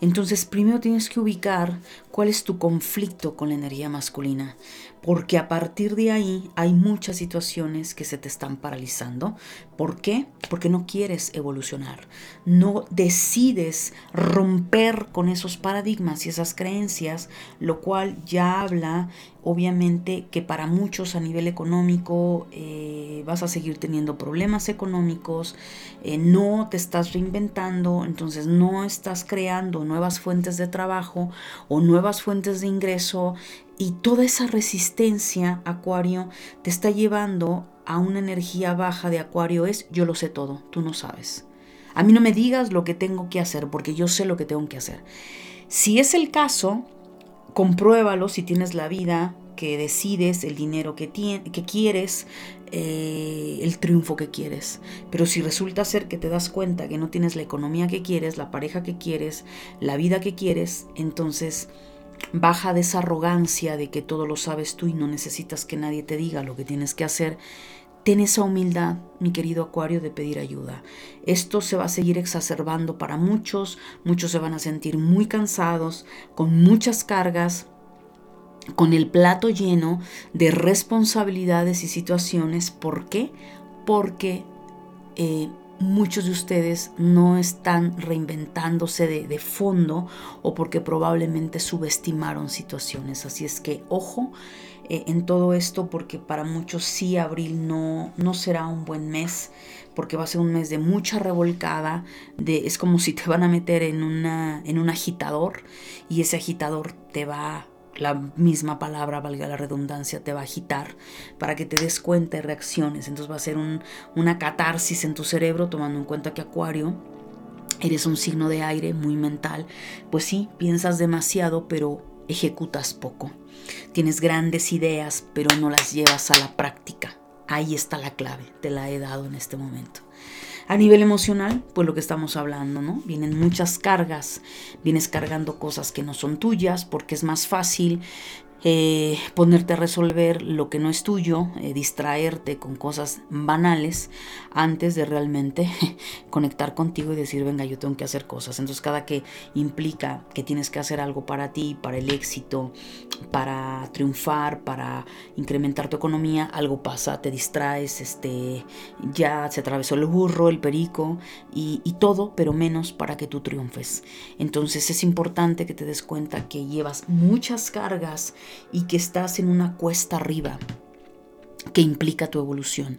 Entonces primero tienes que ubicar cuál es tu conflicto con la energía masculina, porque a partir de ahí hay muchas situaciones que se te están paralizando. ¿Por qué? Porque no quieres evolucionar, no decides romper con esos paradigmas y esas creencias, lo cual ya habla obviamente que para muchos a nivel económico eh, vas a seguir teniendo problemas económicos, eh, no te estás reinventando, entonces no estás creando nuevas fuentes de trabajo o nuevas fuentes de ingreso y toda esa resistencia, Acuario, te está llevando a una energía baja de Acuario es yo lo sé todo, tú no sabes. A mí no me digas lo que tengo que hacer porque yo sé lo que tengo que hacer. Si es el caso, compruébalo si tienes la vida que decides, el dinero que, que quieres, eh, el triunfo que quieres. Pero si resulta ser que te das cuenta que no tienes la economía que quieres, la pareja que quieres, la vida que quieres, entonces baja de esa arrogancia de que todo lo sabes tú y no necesitas que nadie te diga lo que tienes que hacer. Ten esa humildad, mi querido Acuario, de pedir ayuda. Esto se va a seguir exacerbando para muchos, muchos se van a sentir muy cansados, con muchas cargas, con el plato lleno de responsabilidades y situaciones. ¿Por qué? Porque eh, muchos de ustedes no están reinventándose de, fondo o porque probablemente subestimaron situaciones. Así es que ojo eh, en todo esto porque para muchos sí abril no, no será un buen mes porque va a ser un mes de mucha revolcada, de, es como si te van a meter en, una, en un agitador y ese agitador te va la misma palabra, valga la redundancia, te va a agitar para que te des cuenta y reacciones. Entonces va a ser una catarsis en tu cerebro, tomando en cuenta que Acuario eres un signo de aire muy mental. Pues sí, piensas demasiado, pero ejecutas poco. Tienes grandes ideas, pero no las llevas a la práctica. Ahí está la clave, te la he dado en este momento. A nivel emocional, pues lo que estamos hablando, ¿no? Vienen muchas cargas, vienes cargando cosas que no son tuyas porque es más fácil eh, ponerte a resolver lo que no es tuyo, eh, distraerte con cosas banales antes de realmente conectar contigo y decir, venga, yo tengo que hacer cosas. Entonces cada que implica que tienes que hacer algo para ti, para el éxito, para triunfar, para incrementar tu economía, algo pasa, te distraes, este, ya se atravesó el burro, el perico y, y todo, pero menos para que tú triunfes. Entonces es importante que te des cuenta que llevas muchas cargas y que estás en una cuesta arriba que implica tu evolución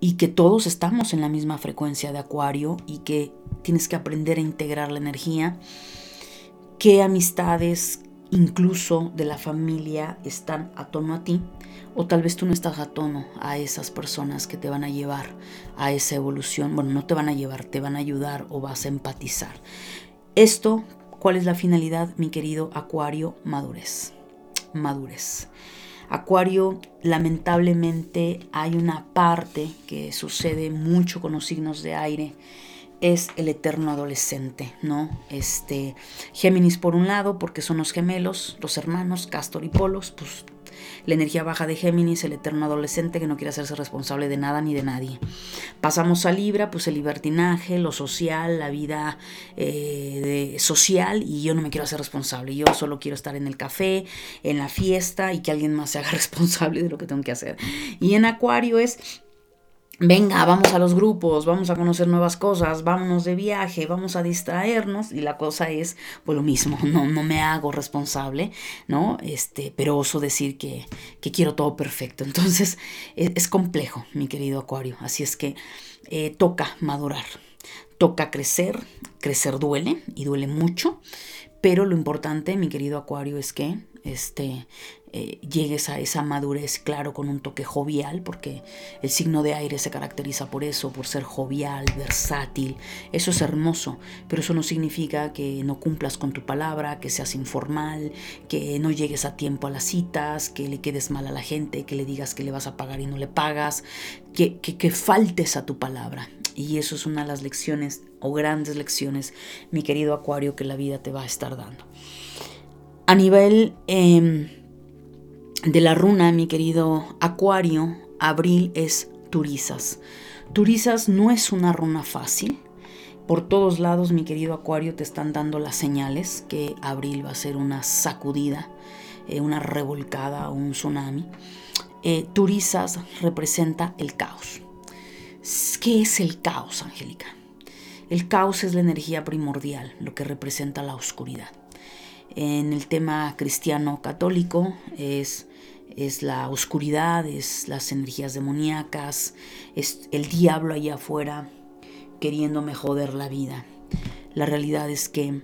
y que todos estamos en la misma frecuencia de acuario y que tienes que aprender a integrar la energía, qué amistades incluso de la familia están a tono a ti o tal vez tú no estás a tono a esas personas que te van a llevar a esa evolución. Bueno, no te van a llevar, te van a ayudar o vas a empatizar. Esto, ¿cuál es la finalidad, mi querido Acuario? Madurez madurez. Acuario, lamentablemente hay una parte que sucede mucho con los signos de aire, es el eterno adolescente, ¿no? Este, Géminis por un lado, porque son los gemelos, los hermanos, Castor y Polos, pues la energía baja de Géminis, el eterno adolescente que no quiere hacerse responsable de nada ni de nadie. Pasamos a Libra, pues el libertinaje, lo social, la vida eh, social y yo no me quiero hacer responsable. Yo solo quiero estar en el café, en la fiesta y que alguien más se haga responsable de lo que tengo que hacer. Y en Acuario es venga, vamos a los grupos, vamos a conocer nuevas cosas, vámonos de viaje, vamos a distraernos y la cosa es pues lo mismo, no, no me hago responsable, ¿no? Este, pero oso decir que, que quiero todo perfecto. Entonces es, complejo, mi querido Acuario, así es que eh, toca madurar, toca crecer, crecer duele y duele mucho, pero lo importante, mi querido Acuario, es que este, eh, llegues a esa madurez, claro, con un toque jovial, porque el signo de aire se caracteriza por eso, por ser jovial, versátil. Eso es hermoso, pero eso no significa que no cumplas con tu palabra, que seas informal, que no llegues a tiempo a las citas, que le quedes mal a la gente, que le digas que le vas a pagar y no le pagas, que, que, faltes a tu palabra. Y eso es una de las lecciones o grandes lecciones, mi querido Acuario, que la vida te va a estar dando. A nivel em, de la runa, mi querido Acuario, abril es Turizas. Turizas no es una runa fácil. Por todos lados, mi querido Acuario, te están dando las señales que abril va a ser una sacudida, eh, una revolcada o un tsunami. Eh, Turizas representa el caos. ¿Qué es el caos, Angélica? El caos es la energía primordial, lo que representa la oscuridad en el tema cristiano católico es, es la oscuridad, es las energías demoníacas, es el diablo allá afuera queriéndome joder la vida. La realidad es que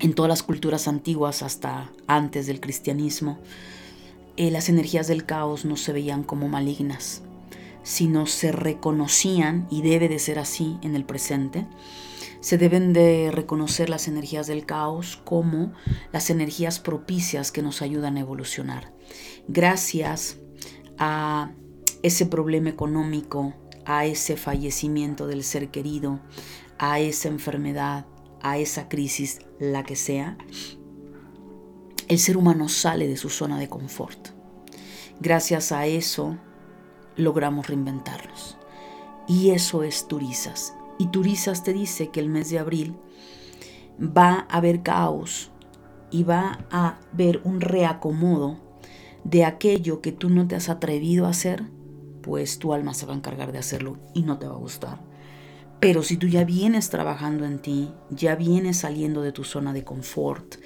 en todas las culturas antiguas, hasta antes del cristianismo, eh, las energías del caos no se veían como malignas, sino se reconocían, y debe de ser así en el presente, se deben de reconocer las energías del caos como las energías propicias que nos ayudan a evolucionar. Gracias a ese problema económico, a ese fallecimiento del ser querido, a esa enfermedad, a esa crisis, la que sea, el ser humano sale de su zona de confort. Gracias a eso logramos reinventarnos. Y eso es Turizas. Y Turizas te dice que el mes de abril va a haber caos y va a haber un reacomodo de aquello que tú no te has atrevido a hacer, pues tu alma se va a encargar de hacerlo y no te va a gustar. Pero si tú ya vienes trabajando en ti, ya vienes saliendo de tu zona de confort,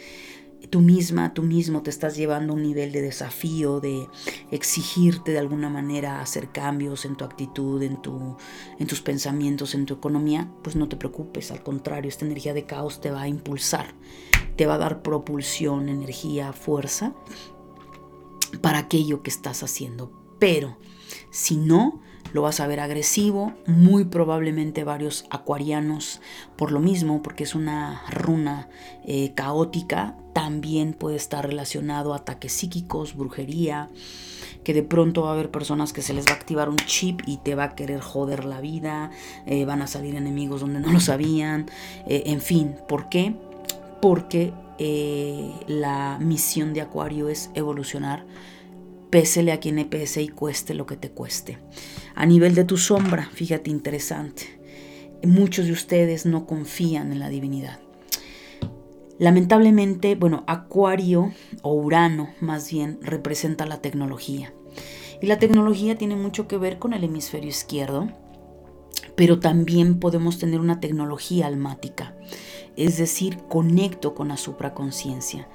tú misma, tú mismo te estás llevando a un nivel de desafío, de exigirte de alguna manera hacer cambios en tu actitud, en, tu, en tus pensamientos, en tu economía, pues no te preocupes, al contrario, esta energía de caos te va a impulsar, te va a dar propulsión, energía, fuerza para aquello que estás haciendo. Pero si no, lo vas a ver agresivo, muy probablemente varios acuarianos por lo mismo, porque es una runa eh, caótica, también puede estar relacionado a ataques psíquicos, brujería, que de pronto va a haber personas que se les va a activar un chip y te va a querer joder la vida, eh, van a salir enemigos donde no lo sabían, eh, en fin, ¿por qué? Porque eh, la misión de Acuario es evolucionar, pésele a quien pese y cueste lo que te cueste. A nivel de tu sombra, fíjate interesante, muchos de ustedes no confían en la divinidad. Lamentablemente, bueno, Acuario o Urano más bien representa la tecnología. Y la tecnología tiene mucho que ver con el hemisferio izquierdo, pero también podemos tener una tecnología almática, es decir, conecto con la supraconciencia.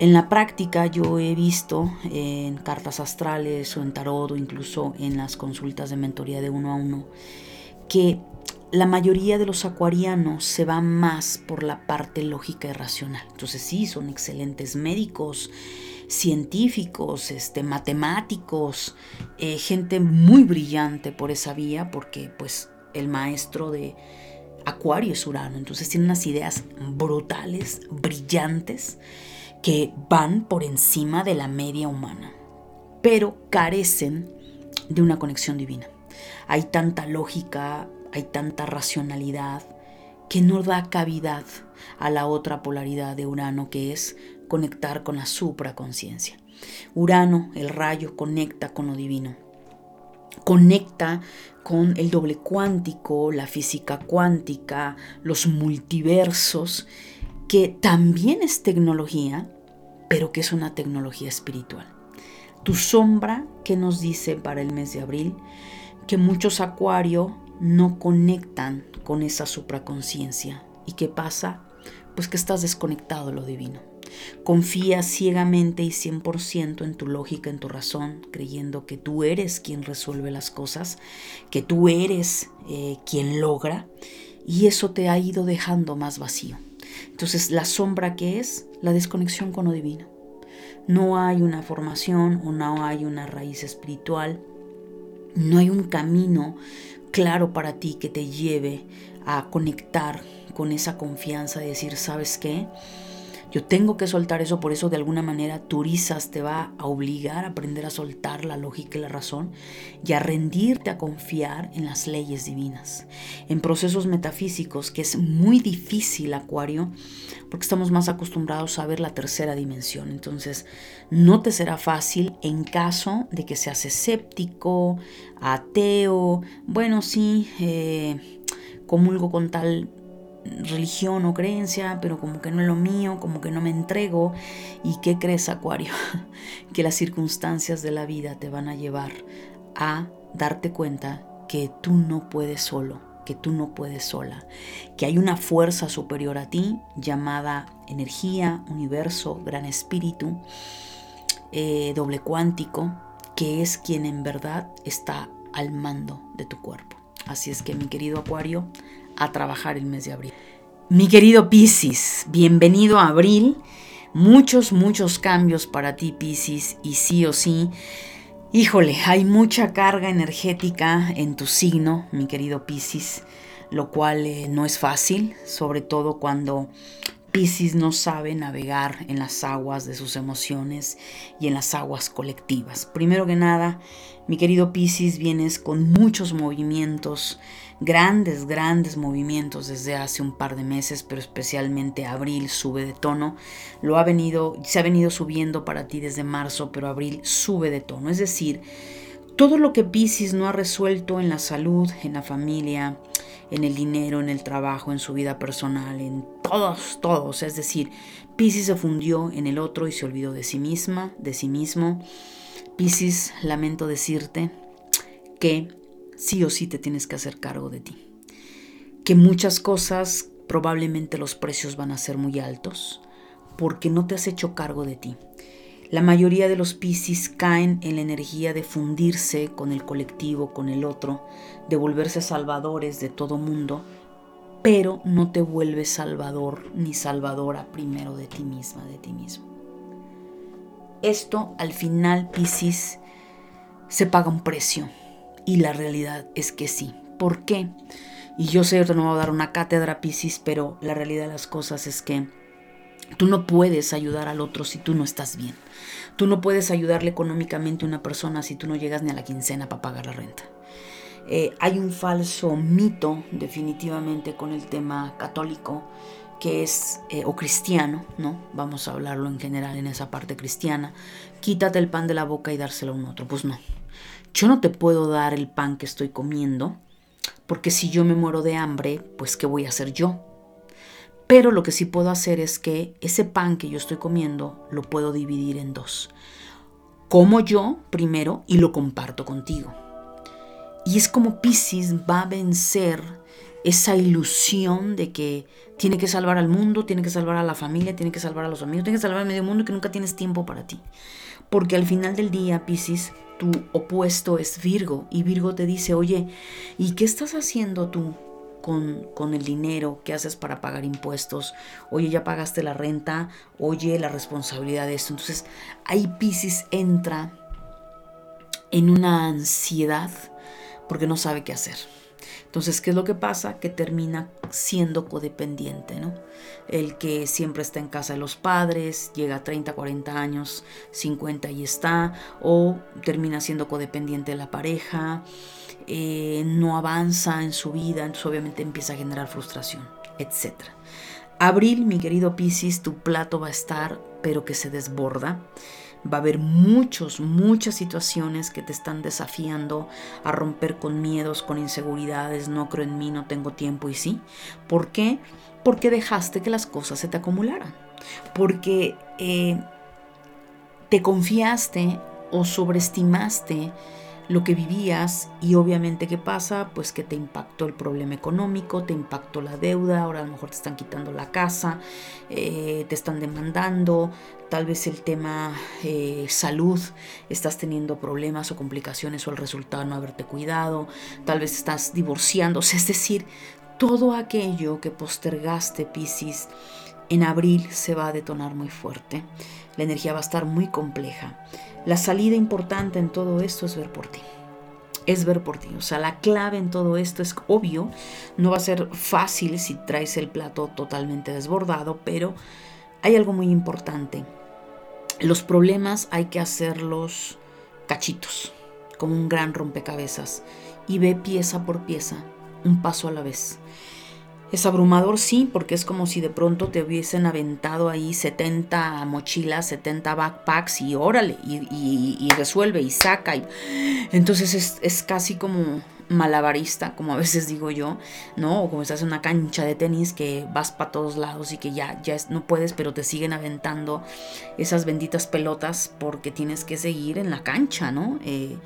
En la práctica yo he visto en cartas astrales o en tarot o incluso en las consultas de mentoría de uno a uno que la mayoría de los acuarianos se va más por la parte lógica y racional. Entonces sí, son excelentes médicos, científicos, este, matemáticos, eh, gente muy brillante por esa vía, porque pues el maestro de Acuario es Urano. Entonces tiene unas ideas brutales, brillantes, que van por encima de la media humana, pero carecen de una conexión divina. Hay tanta lógica, hay tanta racionalidad que no da cavidad a la otra polaridad de Urano que es conectar con la supraconciencia. Urano, el rayo, conecta con lo divino. Conecta con el doble cuántico, la física cuántica, los multiversos, que también es tecnología, pero que es una tecnología espiritual. Tu sombra, que nos dice para el mes de abril? Que muchos acuario no conectan con esa supraconciencia. ¿Y qué pasa? Pues que estás desconectado de lo divino. Confías ciegamente y 100% en tu lógica, en tu razón, creyendo que tú eres quien resuelve las cosas, que tú eres eh, quien logra, y eso te ha ido dejando más vacío. Entonces, la sombra que es la desconexión con lo divino. No hay una formación o no hay una raíz espiritual, no hay un camino claro para ti que te lleve a conectar con esa confianza de decir, ¿sabes qué? Yo tengo que soltar eso, por eso de alguna manera Turizas te va a obligar a aprender a soltar la lógica y la razón y a rendirte a confiar en las leyes divinas. En procesos metafísicos, que es muy difícil, Acuario, porque estamos más acostumbrados a ver la tercera dimensión. Entonces, no te será fácil en caso de que seas escéptico, ateo, bueno, sí, eh, comulgo con tal religión o creencia, pero como que no es lo mío, como que no me entrego. ¿Y qué crees, Acuario? que las circunstancias de la vida te van a llevar a darte cuenta que tú no puedes solo, que tú no puedes sola, que hay una fuerza superior a ti llamada energía, universo, gran espíritu, eh, doble cuántico, que es quien en verdad está al mando de tu cuerpo. Así es que mi querido Acuario, a trabajar el mes de abril. Mi querido Piscis, bienvenido a abril. Muchos, muchos cambios para ti, Piscis, y sí o sí. Híjole, hay mucha carga energética en tu signo, mi querido Piscis, lo cual eh, no es fácil, sobre todo cuando Piscis no sabe navegar en las aguas de sus emociones y en las aguas colectivas. Primero que nada, mi querido Piscis, vienes con muchos movimientos grandes, grandes movimientos desde hace un par de meses, pero especialmente abril sube de tono. Lo ha venido, se ha venido subiendo para ti desde marzo, pero abril sube de tono. Es decir, todo lo que Pisces no ha resuelto en la salud, en la familia, en el dinero, en el trabajo, en su vida personal, en todos, todos. Es decir, Pisces se fundió en el otro y se olvidó de sí misma, de sí mismo. Pisces, lamento decirte que sí o sí te tienes que hacer cargo de ti. Que muchas cosas probablemente los precios van a ser muy altos porque no te has hecho cargo de ti. La mayoría de los Piscis caen en la energía de fundirse con el colectivo, con el otro, de volverse salvadores de todo mundo, pero no te vuelves salvador ni salvadora primero de ti misma, de ti mismo. Esto al final, Piscis, se paga un precio y la realidad es que sí. ¿Por qué? Y yo sé, que no voy a dar una cátedra Piscis, pero la realidad de las cosas es que tú no puedes ayudar al otro si tú no estás bien. Tú no puedes ayudarle económicamente a una persona si tú no llegas ni a la quincena para pagar la renta. Eh, hay un falso mito definitivamente con el tema católico que es, eh, o cristiano, ¿no? Vamos a hablarlo en general en esa parte cristiana. Quítate el pan de la boca y dárselo a un otro. Pues no. Yo no te puedo dar el pan que estoy comiendo, porque si yo me muero de hambre, pues ¿qué voy a hacer yo? Pero lo que sí puedo hacer es que ese pan que yo estoy comiendo lo puedo dividir en dos. Como yo primero y lo comparto contigo. Y es como Pisces va a vencer esa ilusión de que tiene que salvar al mundo, tiene que salvar a la familia, tiene que salvar a los amigos, tiene que salvar al medio mundo y que nunca tienes tiempo para ti. Porque al final del día, Pisces, tu opuesto es Virgo y Virgo te dice, oye, ¿y qué estás haciendo tú con, con, el dinero que haces para pagar impuestos? Oye, ya pagaste la renta, oye, la responsabilidad de esto. Entonces, ahí Pisces entra en una ansiedad porque no sabe qué hacer. Entonces, ¿qué es lo que pasa? Que termina siendo codependiente, ¿no? El que siempre está en casa de los padres, llega a 30, 40 años, 50 y está, o termina siendo codependiente de la pareja, eh, no avanza en su vida, entonces obviamente empieza a generar frustración, etc. Abril, mi querido Piscis, tu plato va a estar, pero que se desborda va a haber muchos, muchas situaciones que te están desafiando a romper con miedos, con inseguridades, no creo en mí, no tengo tiempo y sí. ¿Por qué? Porque dejaste que las cosas se te acumularan. Porque eh, te confiaste o sobreestimaste lo que vivías y obviamente qué pasa, pues que te impactó el problema económico, te impactó la deuda, ahora a lo mejor te están quitando la casa, eh, te están demandando, tal vez el tema eh, salud, estás teniendo problemas o complicaciones o el resultado de no haberte cuidado, tal vez estás divorciándose, es decir, todo aquello que postergaste, Piscis, en abril se va a detonar muy fuerte. La energía va a estar muy compleja. La salida importante en todo esto es ver por ti. Es ver por ti. O sea, la clave en todo esto es obvio. No va a ser fácil si traes el plato totalmente desbordado, pero hay algo muy importante. Los problemas hay que hacerlos cachitos, como un gran rompecabezas, y ve pieza por pieza, un paso a la vez. Es abrumador, sí, porque es como si de pronto te hubiesen aventado ahí 70 mochilas, 70 backpacks y órale, y, resuelve y saca. Y... Entonces es, es, casi como malabarista, como a veces digo yo, ¿no? O como estás en una cancha de tenis que vas para todos lados y que ya, ya no puedes, pero te siguen aventando esas benditas pelotas porque tienes que seguir en la cancha, ¿no? Eh,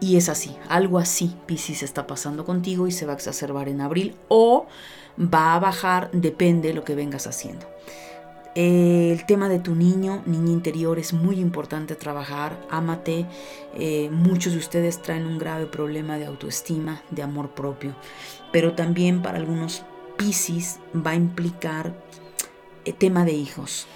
y es así, algo así, Pisces está pasando contigo y se va a exacerbar en abril o va a bajar, depende de lo que vengas haciendo. el tema de tu niño, niña interior, es muy importante trabajar. Ámate. Eh, muchos de ustedes traen un grave problema de autoestima, de amor propio. Pero también para algunos Pisces va a implicar eh, tema de hijos.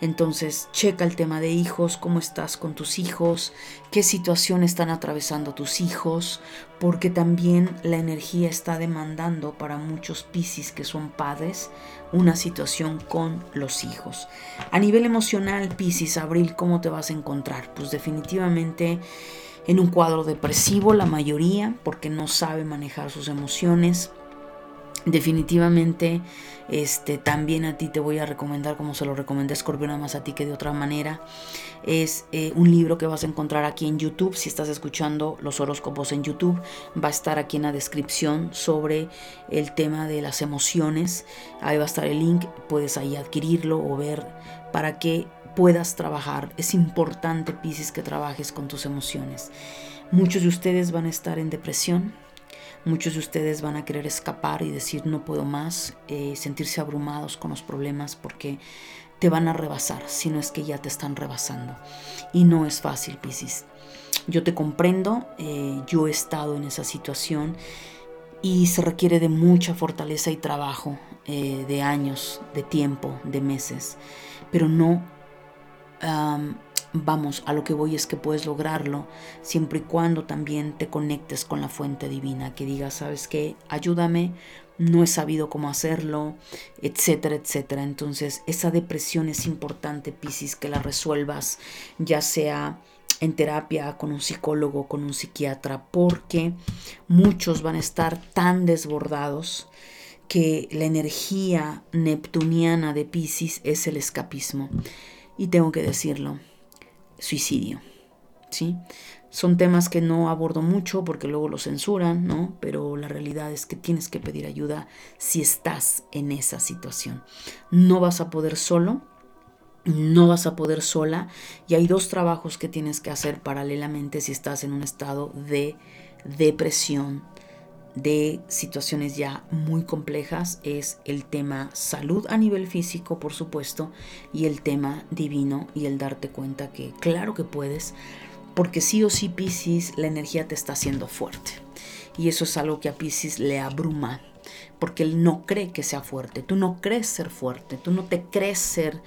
Entonces, checa el tema de hijos, cómo estás con tus hijos, qué situación están atravesando tus hijos, porque también la energía está demandando para muchos Piscis que son padres una situación con los hijos. A nivel emocional, Piscis, Abril, ¿cómo te vas a encontrar? Pues definitivamente en un cuadro depresivo la mayoría, porque no sabe manejar sus emociones Definitivamente, este, también a ti te voy a recomendar, como se lo recomendé a Scorpio, nada más a ti que de otra manera. Es eh, un libro que vas a encontrar aquí en YouTube. Si estás escuchando los horóscopos en YouTube, va a estar aquí en la descripción sobre el tema de las emociones. Ahí va a estar el link, puedes ahí adquirirlo o ver para que puedas trabajar. Es importante, Pisces, que trabajes con tus emociones. Muchos de ustedes van a estar en depresión Muchos de ustedes van a querer escapar y decir no puedo más, eh, sentirse abrumados con los problemas porque te van a rebasar, si no es que ya te están rebasando. Y no es fácil, Piscis. Yo te comprendo, eh, yo he estado en esa situación y se requiere de mucha fortaleza y trabajo, eh, de años, de tiempo, de meses, pero no Vamos, a lo que voy es que puedes lograrlo siempre y cuando también te conectes con la fuente divina, que digas, ¿sabes qué? Ayúdame, no he sabido cómo hacerlo, etcétera, etcétera. Entonces, esa depresión es importante, Piscis, que la resuelvas, ya sea en terapia con un psicólogo, con un psiquiatra, porque muchos van a estar tan desbordados que la energía neptuniana de Pisces es el escapismo. Y tengo que decirlo, suicidio. ¿sí? Son temas que no abordo mucho porque luego lo censuran, ¿no? Pero la realidad es que tienes que pedir ayuda si estás en esa situación. No vas a poder solo, no vas a poder sola y hay dos trabajos que tienes que hacer paralelamente si estás en un estado de depresión, de situaciones ya muy complejas es el tema salud a nivel físico, por supuesto, y el tema divino y el darte cuenta que claro que puedes, porque sí o sí Pisces la energía te está haciendo fuerte. Y eso es algo que a Pisces le abruma, porque él no cree que sea fuerte, tú no crees ser fuerte, tú no te crees ser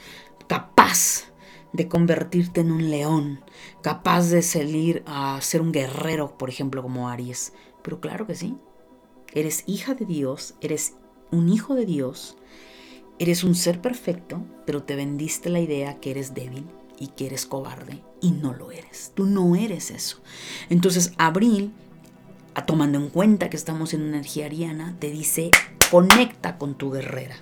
capaz de convertirte en un león, capaz de salir a ser un guerrero, por ejemplo, como Aries. Pero claro que sí, eres hija de Dios, eres un hijo de Dios, eres un ser perfecto, pero te vendiste la idea que eres débil y que eres cobarde y no lo eres. Tú no eres eso. Entonces, Abril, tomando en cuenta que estamos en energía ariana, te dice, conecta con tu guerrera.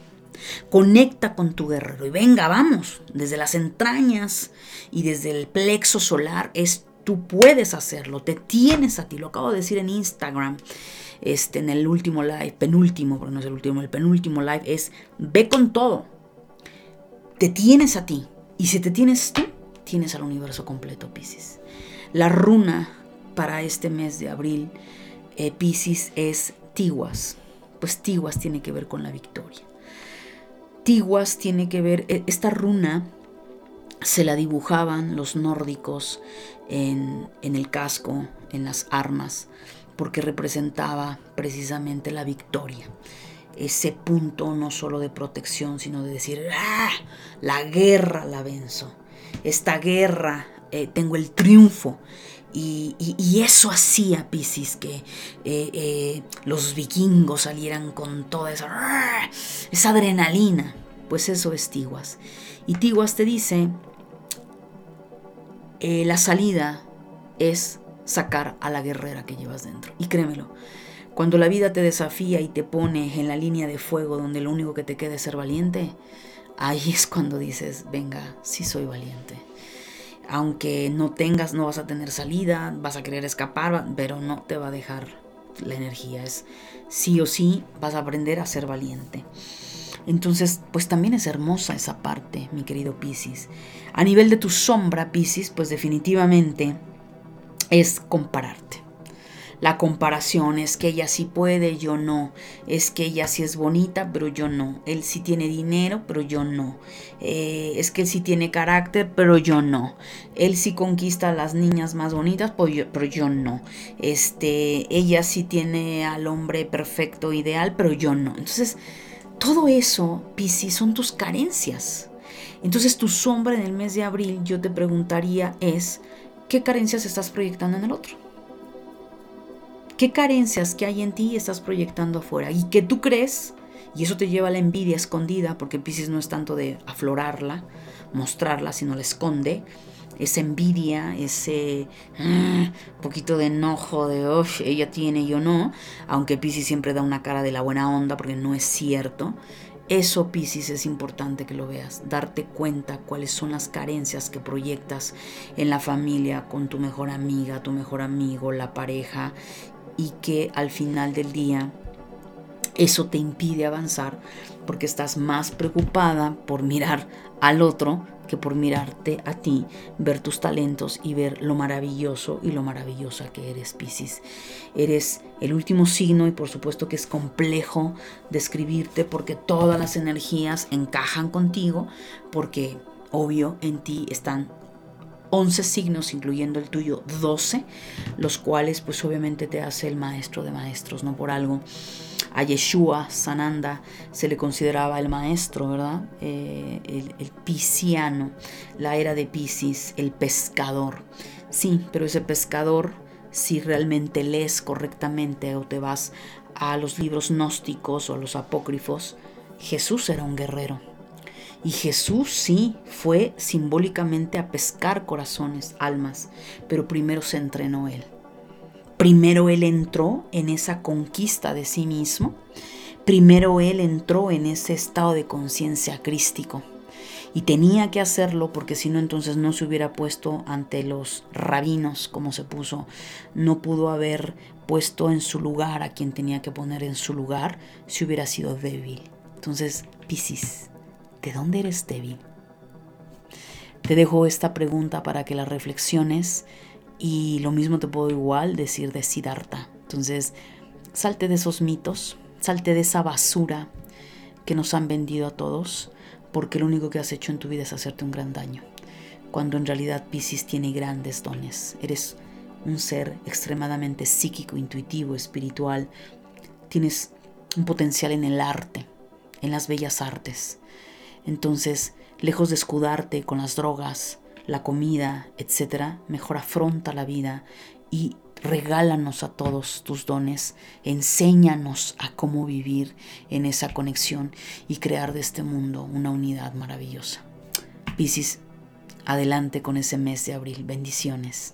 Conecta con tu guerrero y venga, vamos, desde las entrañas y desde el plexo solar es tú puedes hacerlo, te tienes a ti, lo acabo de decir en Instagram, este, en el último live, penúltimo, porque no es el último, el penúltimo live es ve con todo, te tienes a ti, y si te tienes tú, tienes al universo completo, Pisces. La runa para este mes de abril, eh, Pisces, es Tiguas. Pues Tiguas tiene que ver con la victoria. Tiguas tiene que ver, e, esta runa se la dibujaban los nórdicos en, el casco, en las armas, porque representaba precisamente la victoria ese punto no solo de protección, sino de decir, ¡ah! La guerra la venzo. Esta guerra eh, tengo el triunfo. Y, eso hacía Piscis que eh, eh, los vikingos salieran con toda esa, ¡ah! esa adrenalina. Pues eso es Tiguas. Y Tiguas te dice, la salida es sacar a la guerrera que llevas dentro. Y créemelo, cuando la vida te desafía y te pone en la línea de fuego donde lo único que te queda es ser valiente, ahí es cuando dices, venga, sí soy valiente. Aunque no tengas, no vas a tener salida, vas a querer escapar, pero no te va a dejar la energía. Es sí o sí vas a aprender a ser valiente. Entonces, pues también es hermosa esa parte, mi querido Piscis. A nivel de tu sombra, Piscis, pues definitivamente es compararte. La comparación es que ella sí puede, yo no. Es que ella sí es bonita, pero yo no. Él sí tiene dinero, pero yo no. Eh, es que él sí tiene carácter, pero yo no. Él sí conquista a las niñas más bonitas, pero yo, pero yo no. Este, ella sí tiene al hombre perfecto, ideal, pero yo no. Entonces, todo eso, Piscis, son tus carencias. Entonces, tu sombra en el mes de abril, yo te preguntaría es, ¿qué carencias estás proyectando en el otro? qué carencias que hay en ti estás proyectando afuera y que tú crees, y eso te lleva a la envidia escondida, porque Pisces no es tanto de aflorarla, mostrarla, sino la esconde, esa envidia, ese ah, poquito de enojo de, oh, ella tiene, yo no, aunque Pisces siempre da una cara de la buena onda porque no es cierto. Eso, Pisces, es importante que lo veas, darte cuenta cuáles son las carencias que proyectas en la familia, con tu mejor amiga, tu mejor amigo, la pareja, y que al final del día eso te impide avanzar porque estás más preocupada por mirar al otro que por mirarte a ti, ver tus talentos y ver lo maravilloso y lo maravillosa que eres, Piscis. Eres el último signo y por supuesto que es complejo describirte porque todas las energías encajan contigo, porque obvio en ti están 11 signos, incluyendo el tuyo 12, los cuales pues obviamente te hace el maestro de maestros, no por algo. A Yeshua Sananda se le consideraba el maestro, ¿verdad? Eh, el, el pisciano, la era de Piscis, el pescador. Sí, pero ese pescador, si realmente lees correctamente o te vas a los libros gnósticos o a los apócrifos, Jesús era un guerrero y Jesús sí fue simbólicamente a pescar corazones, almas, pero primero se entrenó él. Primero él entró en esa conquista de sí mismo, primero él entró en ese estado de conciencia crístico. Y tenía que hacerlo porque si no entonces no se hubiera puesto ante los rabinos como se puso. No pudo haber puesto en su lugar a quien tenía que poner en su lugar si hubiera sido débil. Entonces, Piscis, ¿de dónde eres débil? Te dejo esta pregunta para que la reflexiones y lo mismo te puedo igual decir de Siddhartha. Entonces, salte de esos mitos, salte de esa basura que nos han vendido a todos, porque lo único que has hecho en tu vida es hacerte un gran daño. Cuando en realidad Pisces tiene grandes dones. Eres un ser extremadamente psíquico, intuitivo, espiritual. Tienes un potencial en el arte, en las bellas artes. Entonces, lejos de escudarte con las drogas, la comida, etc., mejor afronta la vida y regálanos a todos tus dones, enséñanos a cómo vivir en esa conexión y crear de este mundo una unidad maravillosa. Piscis, adelante con ese mes de abril. Bendiciones.